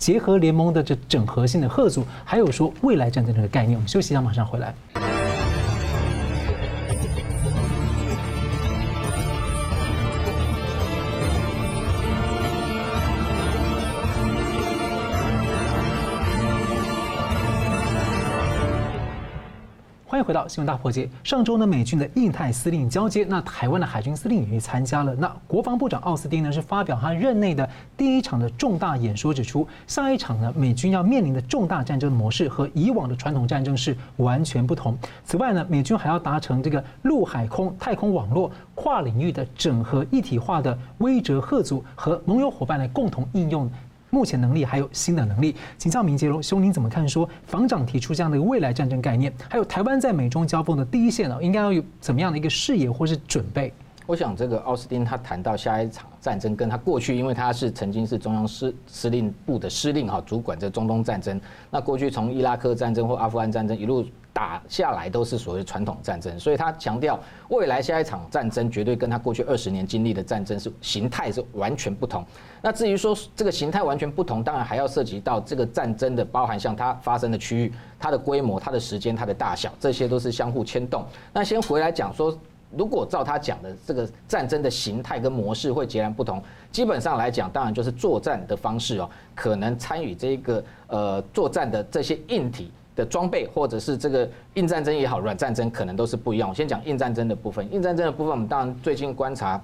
结合联盟的这整合性的合组，还有说未来战争这个概念。我们休息一下，马上回来。回到新闻大破解，上周呢，美军的印太司令交接，那台湾的海军司令也参加了。那国防部长奥斯汀呢，是发表他任内的第一场的重大演说，指出下一场呢，美军要面临的重大战争模式和以往的传统战争是完全不同。此外呢，美军还要达成这个陆海空太空网络跨领域的整合一体化的威慑吓阻和盟友伙伴来共同应用。目前能力还有新的能力。请教明杰荣，兄您怎么看？说防长提出这样的一个未来战争概念，还有台湾在美中交锋的第一线呢，应该要有怎么样的一个视野或是准备？我想这个奥斯汀他谈到下一场战争，跟他过去，因为他是曾经是中央司司令部的司令哈，主管这中东战争。那过去从伊拉克战争或阿富汗战争一路打下来，都是所谓传统战争，所以他强调未来下一场战争绝对跟他过去二十年经历的战争是形态是完全不同。那至于说这个形态完全不同，当然还要涉及到这个战争的包含像它发生的区域、它的规模、它的时间、它的大小，这些都是相互牵动。那先回来讲说。如果照他讲的这个战争的形态跟模式会截然不同，基本上来讲，当然就是作战的方式哦，可能参与这个呃作战的这些硬体的装备，或者是这个硬战争也好，软战争可能都是不一样。我先讲硬战争的部分，硬战争的部分，我们当然最近观察。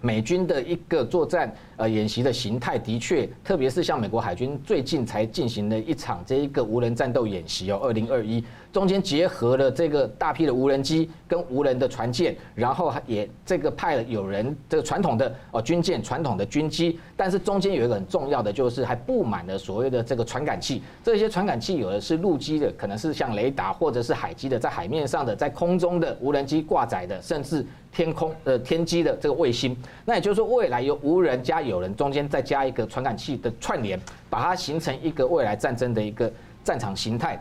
美军的一个作战呃演习的形态，的确，特别是像美国海军最近才进行了一场这一个无人战斗演习哦，二零二一中间结合了这个大批的无人机跟无人的船舰，然后也这个派了有人这个传统的哦军舰、传统的军机，但是中间有一个很重要的就是还布满了所谓的这个传感器，这些传感器有的是陆基的，可能是像雷达或者是海基的，在海面上的，在空中的无人机挂载的，甚至。天空呃天基的这个卫星，那也就是说未来由无人加有人中间再加一个传感器的串联，把它形成一个未来战争的一个战场形态。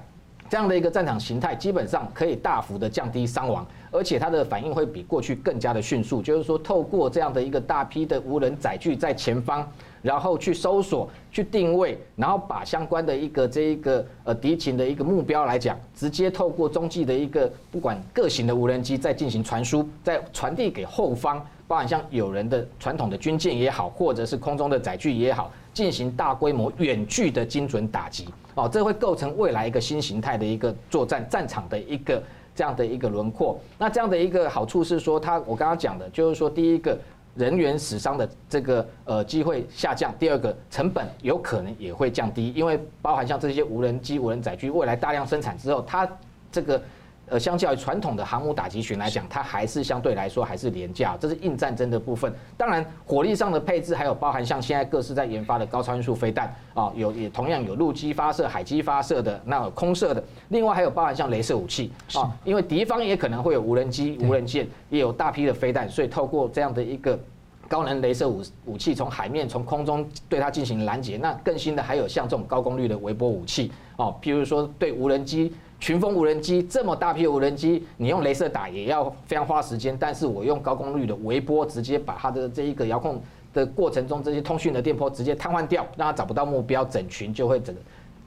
这样的一个战场形态，基本上可以大幅的降低伤亡，而且它的反应会比过去更加的迅速。就是说，透过这样的一个大批的无人载具在前方。然后去搜索、去定位，然后把相关的一个这一个呃敌情的一个目标来讲，直接透过中继的一个不管各型的无人机再进行传输，再传递给后方，包含像有人的传统的军舰也好，或者是空中的载具也好，进行大规模远距的精准打击。哦，这会构成未来一个新形态的一个作战战场的一个这样的一个轮廓。那这样的一个好处是说，它我刚刚讲的就是说，第一个。人员死伤的这个呃机会下降，第二个成本有可能也会降低，因为包含像这些无人机、无人载具，未来大量生产之后，它这个。呃，相较于传统的航母打击群来讲，它还是相对来说还是廉价，这是硬战争的部分。当然，火力上的配置还有包含像现在各式在研发的高超音速飞弹啊，有也同样有陆基发射、海基发射的，那有空射的。另外还有包含像镭射武器啊，因为敌方也可能会有无人机、无人舰，也有大批的飞弹，所以透过这样的一个高能镭射武武器，从海面、从空中对它进行拦截。那更新的还有像这种高功率的微波武器哦，譬如说对无人机。群蜂无人机这么大批无人机，你用镭射打也要非常花时间，但是我用高功率的微波，直接把它的这一个遥控的过程中这些通讯的电波直接瘫痪掉，让它找不到目标，整群就会整个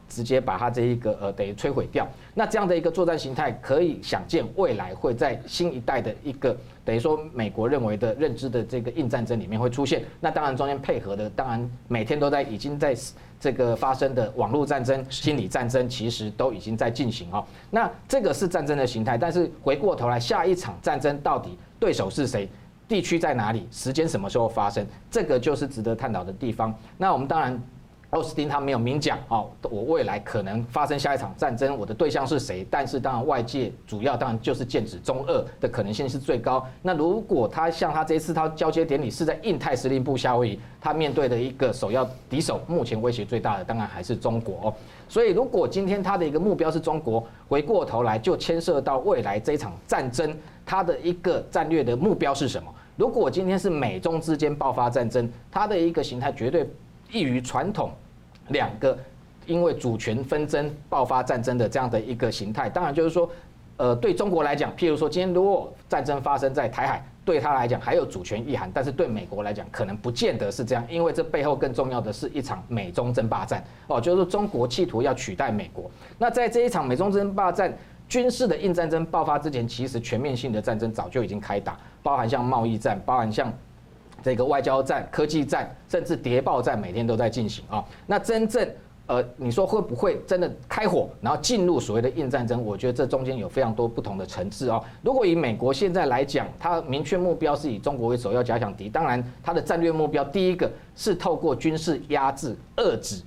直接把它这一个呃等于摧毁掉。那这样的一个作战形态，可以想见未来会在新一代的一个等于说美国认为的认知的这个硬战争里面会出现。那当然中间配合的，当然每天都在已经在。这个发生的网络战争、心理战争，其实都已经在进行哦。那这个是战争的形态，但是回过头来，下一场战争到底对手是谁？地区在哪里？时间什么时候发生？这个就是值得探讨的地方。那我们当然。奥斯汀他没有明讲哦，我未来可能发生下一场战争，我的对象是谁？但是当然外界主要当然就是剑指中俄的可能性是最高。那如果他像他这一次他交接典礼是在印太司令部夏威夷，他面对的一个首要敌手，目前威胁最大的当然还是中国哦。所以如果今天他的一个目标是中国，回过头来就牵涉到未来这一场战争，他的一个战略的目标是什么？如果今天是美中之间爆发战争，他的一个形态绝对。异于传统两个因为主权纷争爆发战争的这样的一个形态，当然就是说，呃，对中国来讲，譬如说今天如果战争发生在台海，对他来讲还有主权意涵，但是对美国来讲可能不见得是这样，因为这背后更重要的是一场美中争霸战哦，就是中国企图要取代美国。那在这一场美中争霸战军事的硬战争爆发之前，其实全面性的战争早就已经开打，包含像贸易战，包含像。这个外交战、科技战，甚至谍报战，每天都在进行啊。那真正，呃，你说会不会真的开火，然后进入所谓的硬战争？我觉得这中间有非常多不同的层次啊。如果以美国现在来讲，它明确目标是以中国为首要假想敌，当然它的战略目标第一个是透过军事压制、遏制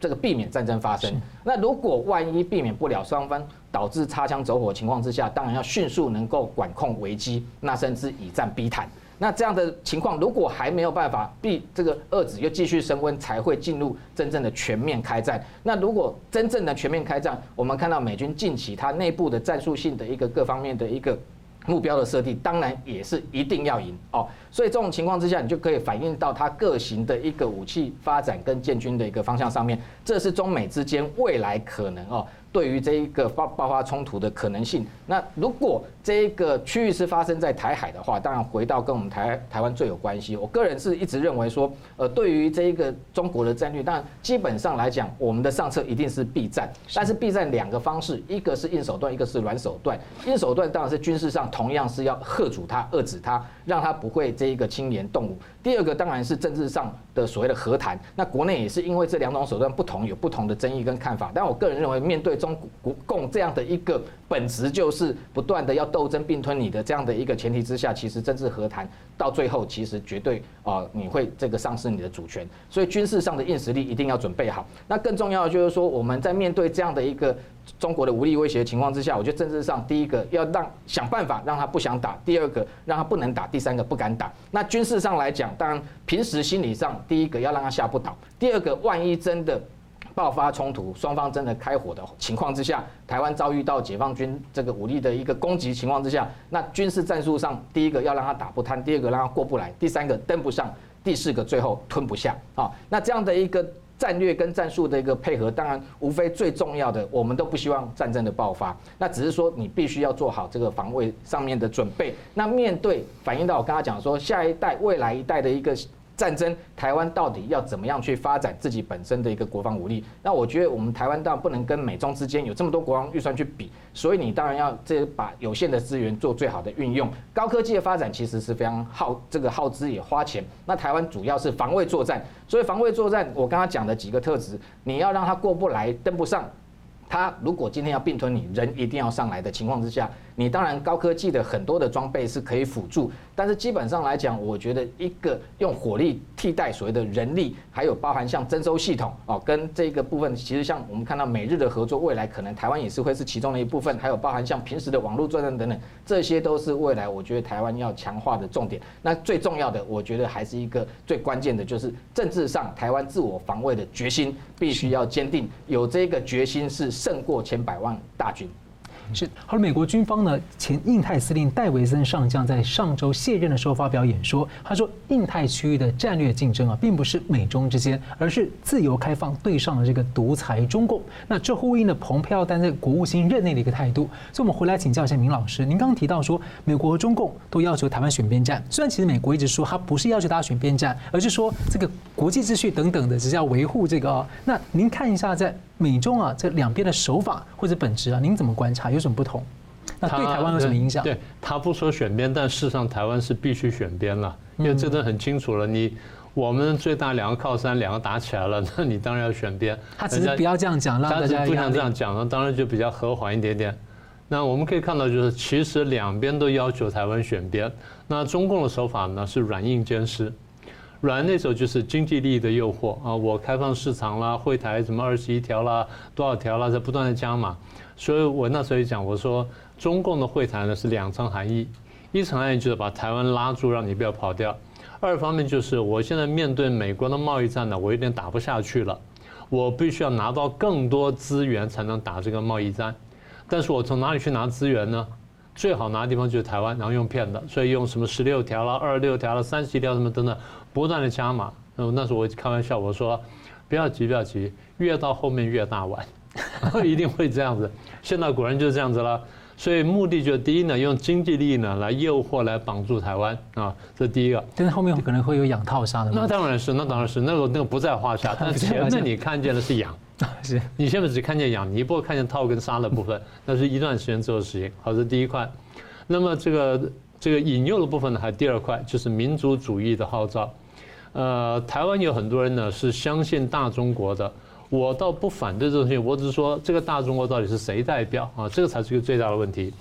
这个避免战争发生。那如果万一避免不了，双方导致擦枪走火情况之下，当然要迅速能够管控危机，那甚至以战逼谈。那这样的情况如果还没有办法避这个遏制，又继续升温，才会进入真正的全面开战。那如果真正的全面开战，我们看到美军近期它内部的战术性的一个各方面的一个目标的设定，当然也是一定要赢哦。所以这种情况之下，你就可以反映到它各型的一个武器发展跟建军的一个方向上面，这是中美之间未来可能哦。对于这一个爆爆发冲突的可能性，那如果这一个区域是发生在台海的话，当然回到跟我们台台湾最有关系。我个人是一直认为说，呃，对于这一个中国的战略，当然基本上来讲，我们的上策一定是避战，但是避战两个方式，一个是硬手段，一个是软手段。硬手段当然是军事上同样是要吓阻他、遏制他，让他不会这一个青年动武。第二个当然是政治上的所谓的和谈。那国内也是因为这两种手段不同，有不同的争议跟看法。但我个人认为，面对中国共这样的一个本质就是不断的要斗争并吞你的这样的一个前提之下，其实政治和谈到最后其实绝对啊你会这个丧失你的主权，所以军事上的硬实力一定要准备好。那更重要的就是说，我们在面对这样的一个中国的武力威胁情况之下，我觉得政治上第一个要让想办法让他不想打，第二个让他不能打，第三个不敢打。那军事上来讲，当然平时心理上第一个要让他吓不倒，第二个万一真的。爆发冲突，双方真的开火的情况之下，台湾遭遇到解放军这个武力的一个攻击情况之下，那军事战术上，第一个要让他打不贪，第二个让他过不来，第三个登不上，第四个最后吞不下啊。那这样的一个战略跟战术的一个配合，当然无非最重要的，我们都不希望战争的爆发，那只是说你必须要做好这个防卫上面的准备。那面对反映到我刚刚讲说，下一代未来一代的一个。战争，台湾到底要怎么样去发展自己本身的一个国防武力？那我觉得我们台湾当然不能跟美中之间有这么多国防预算去比，所以你当然要这把有限的资源做最好的运用。高科技的发展其实是非常耗这个耗资也花钱。那台湾主要是防卫作战，所以防卫作战我刚刚讲的几个特质，你要让它过不来、登不上。他如果今天要并吞你，人一定要上来的情况之下，你当然高科技的很多的装备是可以辅助，但是基本上来讲，我觉得一个用火力替代所谓的人力，还有包含像征收系统哦，跟这个部分，其实像我们看到美日的合作，未来可能台湾也是会是其中的一部分，还有包含像平时的网络作战等等，这些都是未来我觉得台湾要强化的重点。那最重要的，我觉得还是一个最关键的，就是政治上台湾自我防卫的决心必须要坚定，有这个决心是。胜过千百万大军。是，好了，美国军方呢，前印太司令戴维森上将在上周卸任的时候发表演说，他说，印太区域的战略竞争啊，并不是美中之间，而是自由开放对上了这个独裁中共。那这呼应了蓬佩奥担任国务卿任内的一个态度。所以，我们回来请教一下明老师，您刚刚提到说，美国和中共都要求台湾选边站，虽然其实美国一直说他不是要求大家选边站，而是说这个国际秩序等等的，只是要维护这个。那您看一下在。美中啊，这两边的手法或者本质啊，您怎么观察？什么不同？那对台湾有什么影响？对，他不说选边，但事实上台湾是必须选边了，因为这都很清楚了。你我们最大两个靠山，两个打起来了，那你当然要选边。他只是不要这样讲，让大家不想这样讲，那当然就比较和缓一点点。那我们可以看到，就是其实两边都要求台湾选边。那中共的手法呢，是软硬兼施。软那时候就是经济利益的诱惑啊，我开放市场啦，会台什么二十一条啦，多少条啦，在不断的加码。所以我那时候也讲，我说中共的会谈呢是两层含义，一层含义就是把台湾拉住，让你不要跑掉；二方面就是我现在面对美国的贸易战呢，我有点打不下去了，我必须要拿到更多资源才能打这个贸易战。但是我从哪里去拿资源呢？最好拿的地方就是台湾，然后用骗的，所以用什么十六条啦、二十六条啦、三十条什么等等。不断的加码，那那时候我开玩笑我说，不要急不要急，越到后面越大碗，一定会这样子。现在果然就是这样子了，所以目的就是第一呢，用经济利益呢来诱惑来绑住台湾啊，这是第一个。但是后面可能会有养套杀的。那当然是，那当然是，那个那个 不在话下。但是前面你看见的是养，是你现在只看见养，你不会看见套跟杀的部分，那是一段时间之后的事情。好，这是第一块。那么这个这个引诱的部分呢，还有第二块，就是民族主义的号召。呃，台湾有很多人呢是相信大中国的，我倒不反对这种东西，我只是说这个大中国到底是谁代表啊？这个才是一个最大的问题。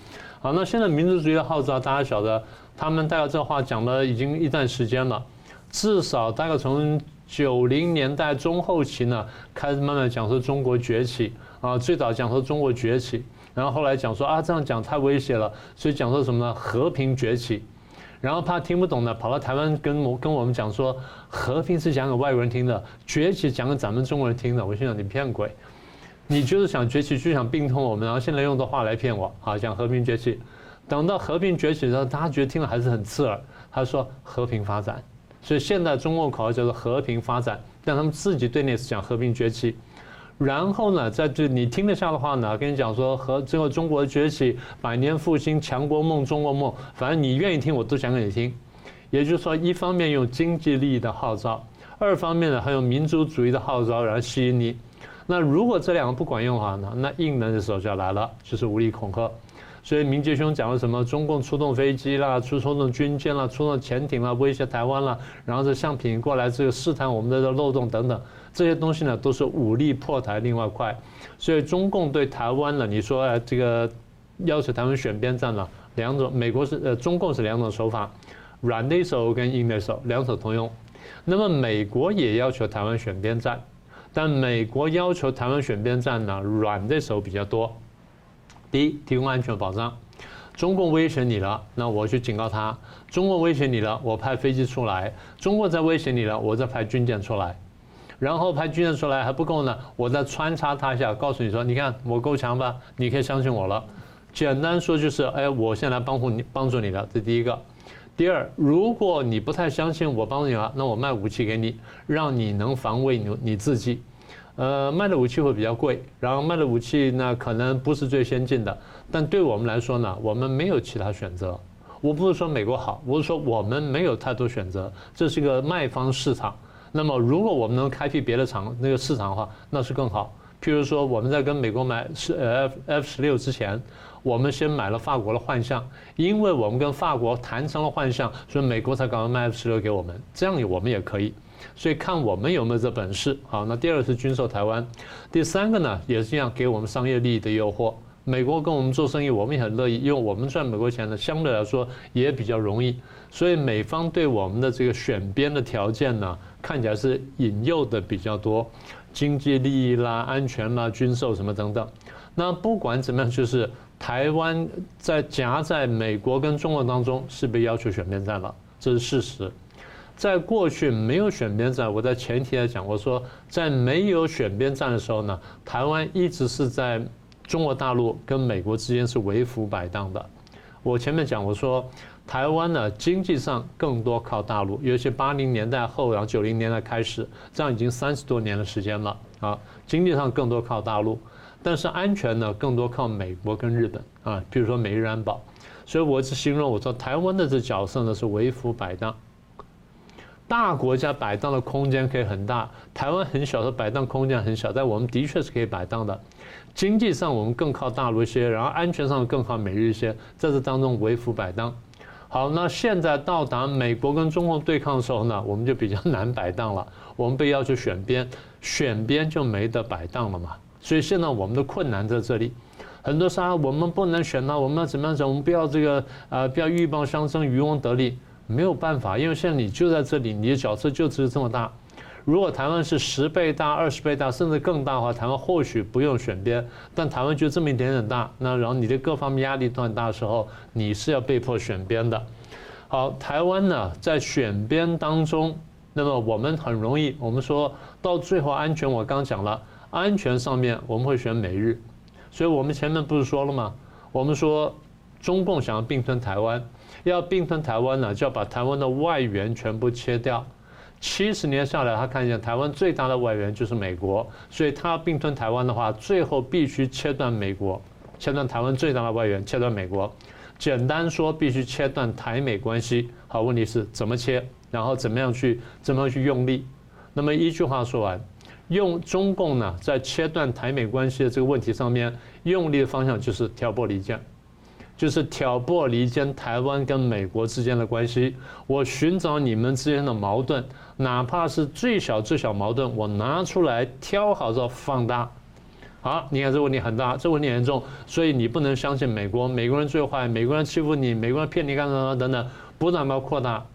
好，那现在民族主义的号召，大家晓得，他们大概这话讲了已经一段时间了，至少大概从九零年代中后期呢，开始慢慢讲说中国崛起啊，最早讲说中国崛起，然后后来讲说啊这样讲太危险了，所以讲说什么呢？和平崛起。然后怕听不懂的，跑到台湾跟我跟我们讲说，和平是讲给外国人听的，崛起讲给咱们中国人听的。我心想你骗鬼，你就是想崛起，就想病痛我们，然后现在用的话来骗我，好讲和平崛起。等到和平崛起的时候，大家觉得听了还是很刺耳。他说和平发展，所以现在中共口号叫做和平发展，但他们自己对内是讲和平崛起。然后呢，在这你听得下的话呢，跟你讲说和最后中国崛起、百年复兴、强国梦、中国梦，反正你愿意听，我都讲给你听。也就是说，一方面用经济利益的号召，二方面呢还有民族主义的号召，然后吸引你。那如果这两个不管用的话呢，那硬的时候就要来了，就是武力恐吓。所以明杰兄讲了什么？中共出动飞机啦，出出动军舰啦，出动潜艇啦，威胁台湾啦，然后这橡皮过来这个试探我们的漏洞等等。这些东西呢，都是武力破台另外一块，所以中共对台湾呢，你说哎，这个要求台湾选边站了，两种，美国是呃，中共是两种手法，软的手跟硬的手，两手通用。那么美国也要求台湾选边站，但美国要求台湾选边站呢，软的手比较多。第一，提供安全保障，中共威胁你了，那我去警告他；中国威胁你了，我派飞机出来；中国在威胁你了，我再派军舰出来。然后派军人出来还不够呢，我再穿插他一下，告诉你说，你看我够强吧？你可以相信我了。简单说就是，哎，我现在来帮助你，帮助你了，这第一个。第二，如果你不太相信我帮你了，那我卖武器给你，让你能防卫你你自己。呃，卖的武器会比较贵，然后卖的武器呢可能不是最先进的，但对我们来说呢，我们没有其他选择。我不是说美国好，我是说我们没有太多选择，这是一个卖方市场。那么，如果我们能开辟别的场那个市场的话，那是更好。譬如说，我们在跟美国买是 F F 十六之前，我们先买了法国的幻象，因为我们跟法国谈成了幻象，所以美国才敢卖 F 十六给我们。这样我们也可以。所以看我们有没有这本事。好，那第二个是军售台湾，第三个呢也是这样给我们商业利益的诱惑。美国跟我们做生意，我们也很乐意，因为我们赚美国钱呢，相对来说也比较容易。所以美方对我们的这个选边的条件呢，看起来是引诱的比较多，经济利益啦、安全啦、军售什么等等。那不管怎么样，就是台湾在夹在美国跟中国当中是被要求选边站了，这是事实。在过去没有选边站，我在前提来讲，我说在没有选边站的时候呢，台湾一直是在中国大陆跟美国之间是为辅摆荡的。我前面讲我说。台湾呢，经济上更多靠大陆，尤其八零年代后，然后九零年代开始，这样已经三十多年的时间了啊。经济上更多靠大陆，但是安全呢，更多靠美国跟日本啊。比如说美日安保，所以我是形容我说台湾的这角色呢是为辅摆荡，大国家摆荡的空间可以很大，台湾很小的摆荡空间很小，但我们的确是可以摆荡的。经济上我们更靠大陆一些，然后安全上更靠美日一些，在这当中为辅摆荡。好，那现在到达美国跟中共对抗的时候呢，我们就比较难摆荡了。我们被要求选边，选边就没得摆荡了嘛。所以现在我们的困难在这里。很多时候我们不能选呢，我们要怎么样讲？我们不要这个呃，不要鹬蚌相争，渔翁得利，没有办法，因为现在你就在这里，你的角色就只有这么大。如果台湾是十倍大、二十倍大，甚至更大的话，台湾或许不用选边，但台湾就这么一点点大，那然后你的各方面压力都很大的时候，你是要被迫选边的。好，台湾呢在选边当中，那么我们很容易，我们说到最后安全，我刚讲了，安全上面我们会选美日，所以我们前面不是说了吗？我们说中共想要并吞台湾，要并吞台湾呢，就要把台湾的外援全部切掉。七十年下来，他看见台湾最大的外援就是美国，所以他要并吞台湾的话，最后必须切断美国，切断台湾最大的外援，切断美国。简单说，必须切断台美关系。好，问题是怎么切，然后怎么样去，怎么样去用力？那么一句话说完，用中共呢，在切断台美关系的这个问题上面，用力的方向就是挑拨离间。就是挑拨离间台湾跟美国之间的关系，我寻找你们之间的矛盾，哪怕是最小最小矛盾，我拿出来挑好之后放大。好，你看这问题很大，这问题严重，所以你不能相信美国，美国人最坏，美国人欺负你，美国人骗你干什么等等，不断把它扩大。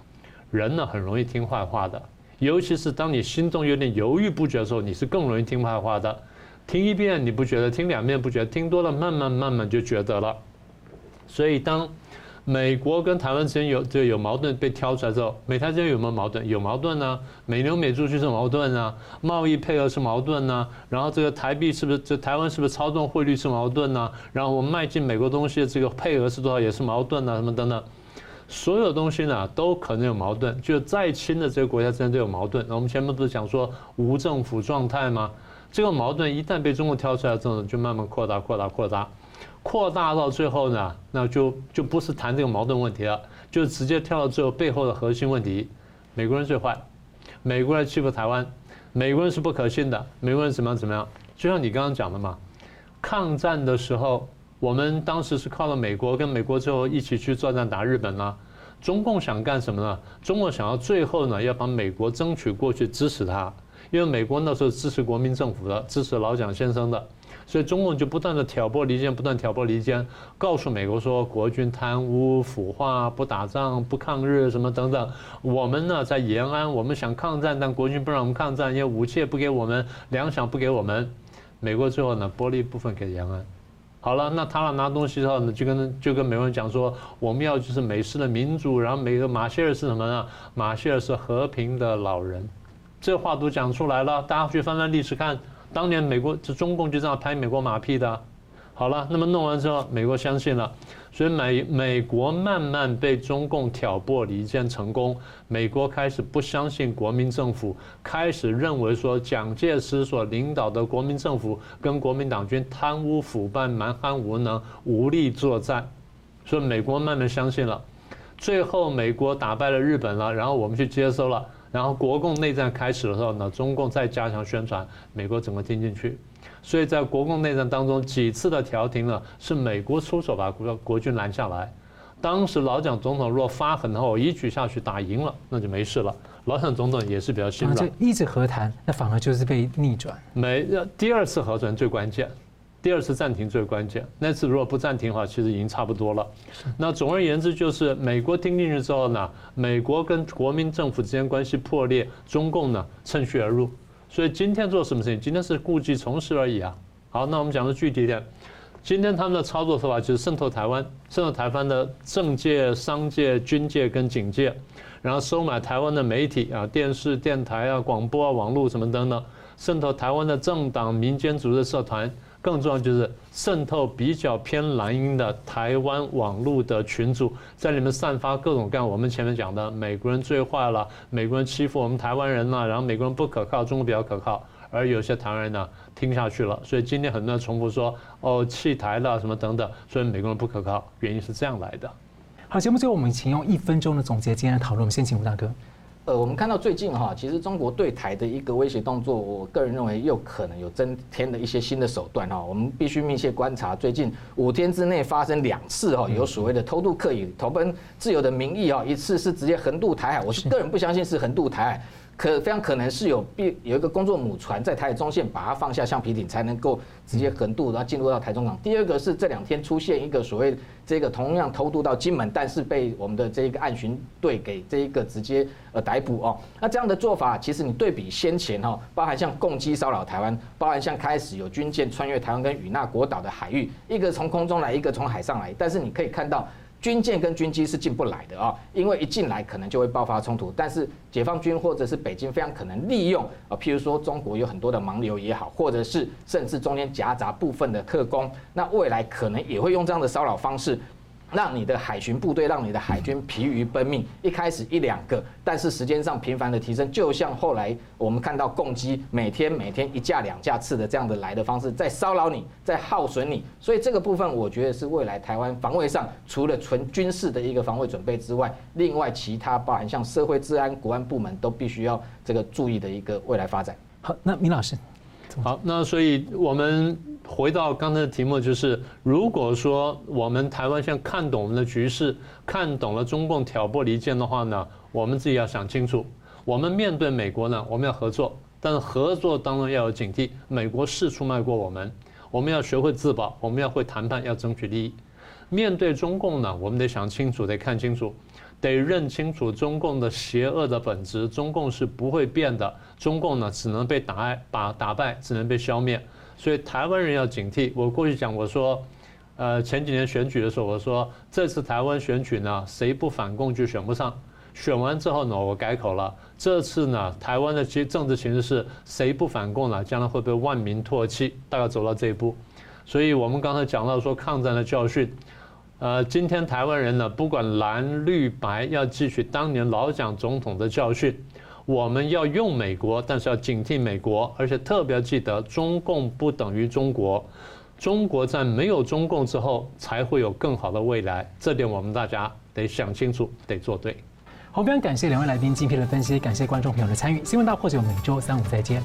人呢很容易听坏话的，尤其是当你心中有点犹豫不决的时候，你是更容易听坏话的。听一遍你不觉得，听两遍不觉得，听多了慢慢慢慢就觉得了。所以，当美国跟台湾之间有就有矛盾被挑出来之后，美台之间有没有矛盾？有矛盾呢、美牛美猪就是矛盾啊，贸易配额是矛盾呢、然后这个台币是不是这台湾是不是操纵汇率是矛盾呢、然后我们卖进美国东西的这个配额是多少也是矛盾啊，什么等等，所有东西呢都可能有矛盾，就再亲的这个国家之间都有矛盾。那我们前面不是讲说无政府状态吗？这个矛盾一旦被中国挑出来之后，就慢慢扩大、扩大、扩大。扩大到最后呢，那就就不是谈这个矛盾问题了，就直接跳到最后背后的核心问题：美国人最坏，美国人欺负台湾，美国人是不可信的，美国人怎么样怎么样？就像你刚刚讲的嘛，抗战的时候，我们当时是靠了美国，跟美国最后一起去作战打日本呢。中共想干什么呢？中共想要最后呢，要把美国争取过去支持他，因为美国那时候支持国民政府的，支持老蒋先生的。所以中共就不断的挑拨离间，不断挑拨离间，告诉美国说国军贪污腐化，不打仗，不抗日什么等等。我们呢在延安，我们想抗战，但国军不让我们抗战，因为武器也不给我们，粮饷不给我们。美国最后呢拨了一部分给延安。好了，那他俩拿东西之后呢，就跟就跟美国人讲说，我们要就是美式的民主，然后美国马歇尔是什么呢？马歇尔是和平的老人，这话都讲出来了，大家去翻翻历史看。当年美国这中共就这样拍美国马屁的，好了，那么弄完之后，美国相信了，所以美美国慢慢被中共挑拨离间成功，美国开始不相信国民政府，开始认为说蒋介石所领导的国民政府跟国民党军贪污腐败、蛮横无能、无力作战，所以美国慢慢相信了，最后美国打败了日本了，然后我们去接收了。然后国共内战开始的时候呢，中共再加强宣传，美国怎么听进去？所以在国共内战当中几次的调停呢，是美国出手把国国军拦下来。当时老蒋总统若发狠的话，我一举下去打赢了，那就没事了。老蒋总统也是比较心软，就一直和谈，那反而就是被逆转。没，第二次和谈最关键。第二次暂停最关键，那次如果不暂停的话，其实已经差不多了。那总而言之，就是美国听进去之后呢，美国跟国民政府之间关系破裂，中共呢趁虚而入。所以今天做什么事情？今天是故技重施而已啊。好，那我们讲的具体一点，今天他们的操作手法就是渗透台湾，渗透台湾的政界、商界、军界跟警界，然后收买台湾的媒体啊，电视、电台啊、广播啊、网络什么等等，渗透台湾的政党、民间组织、社团。更重要就是渗透比较偏蓝营的台湾网络的群组，在里面散发各种各样我们前面讲的美国人最坏了，美国人欺负我们台湾人了，然后美国人不可靠，中国比较可靠，而有些台湾人呢听下去了，所以今天很多人重复说哦弃台了什么等等，所以美国人不可靠，原因是这样来的。好，节目最后我们请用一分钟的总结今天的讨论，我们先请吴大哥。呃，我们看到最近哈，其实中国对台的一个威胁动作，我个人认为又可能有增添了一些新的手段哈。我们必须密切观察，最近五天之内发生两次哈，有所谓的偷渡客以投奔自由的名义啊，一次是直接横渡台海，我是个人不相信是横渡台海。可非常可能是有必有一个工作母船在台海中线把它放下橡皮艇，才能够直接横渡，然后进入到台中港。第二个是这两天出现一个所谓这个同样偷渡到金门，但是被我们的这一个岸巡队给这一个直接呃逮捕哦。那这样的做法，其实你对比先前哈，包含像共机骚扰台湾，包含像开始有军舰穿越台湾跟与那国岛的海域，一个从空中来，一个从海上来，但是你可以看到。军舰跟军机是进不来的啊，因为一进来可能就会爆发冲突。但是解放军或者是北京非常可能利用啊，譬如说中国有很多的盲流也好，或者是甚至中间夹杂部分的特工，那未来可能也会用这样的骚扰方式。让你的海巡部队，让你的海军疲于奔命。一开始一两个，但是时间上频繁的提升，就像后来我们看到共机每天每天一架两架次的这样的来的方式，在骚扰你，在耗损你。所以这个部分，我觉得是未来台湾防卫上，除了纯军事的一个防卫准备之外，另外其他包含像社会治安、国安部门都必须要这个注意的一个未来发展。好，那明老师，好，那所以我们。回到刚才的题目，就是如果说我们台湾现在看懂我们的局势，看懂了中共挑拨离间的话呢，我们自己要想清楚。我们面对美国呢，我们要合作，但是合作当中要有警惕。美国是出卖过我们，我们要学会自保，我们要会谈判，要争取利益。面对中共呢，我们得想清楚，得看清楚，得认清楚中共的邪恶的本质。中共是不会变的，中共呢只能被打败，把打败，只能被消灭。所以台湾人要警惕。我过去讲过说，呃，前几年选举的时候，我说这次台湾选举呢，谁不反共就选不上。选完之后呢，我改口了，这次呢，台湾的其政治形势是谁不反共了，将来会被万民唾弃，大概走到这一步。所以我们刚才讲到说抗战的教训，呃，今天台湾人呢，不管蓝绿白，要汲取当年老蒋总统的教训，我们要用美国，但是要警惕美国，而且特别记得，中共不等于中国。中国在没有中共之后，才会有更好的未来。这点我们大家得想清楚，得做对。好，非常感谢两位来宾精辟的分析，感谢观众朋友的参与。新闻大破解，每周三五再见。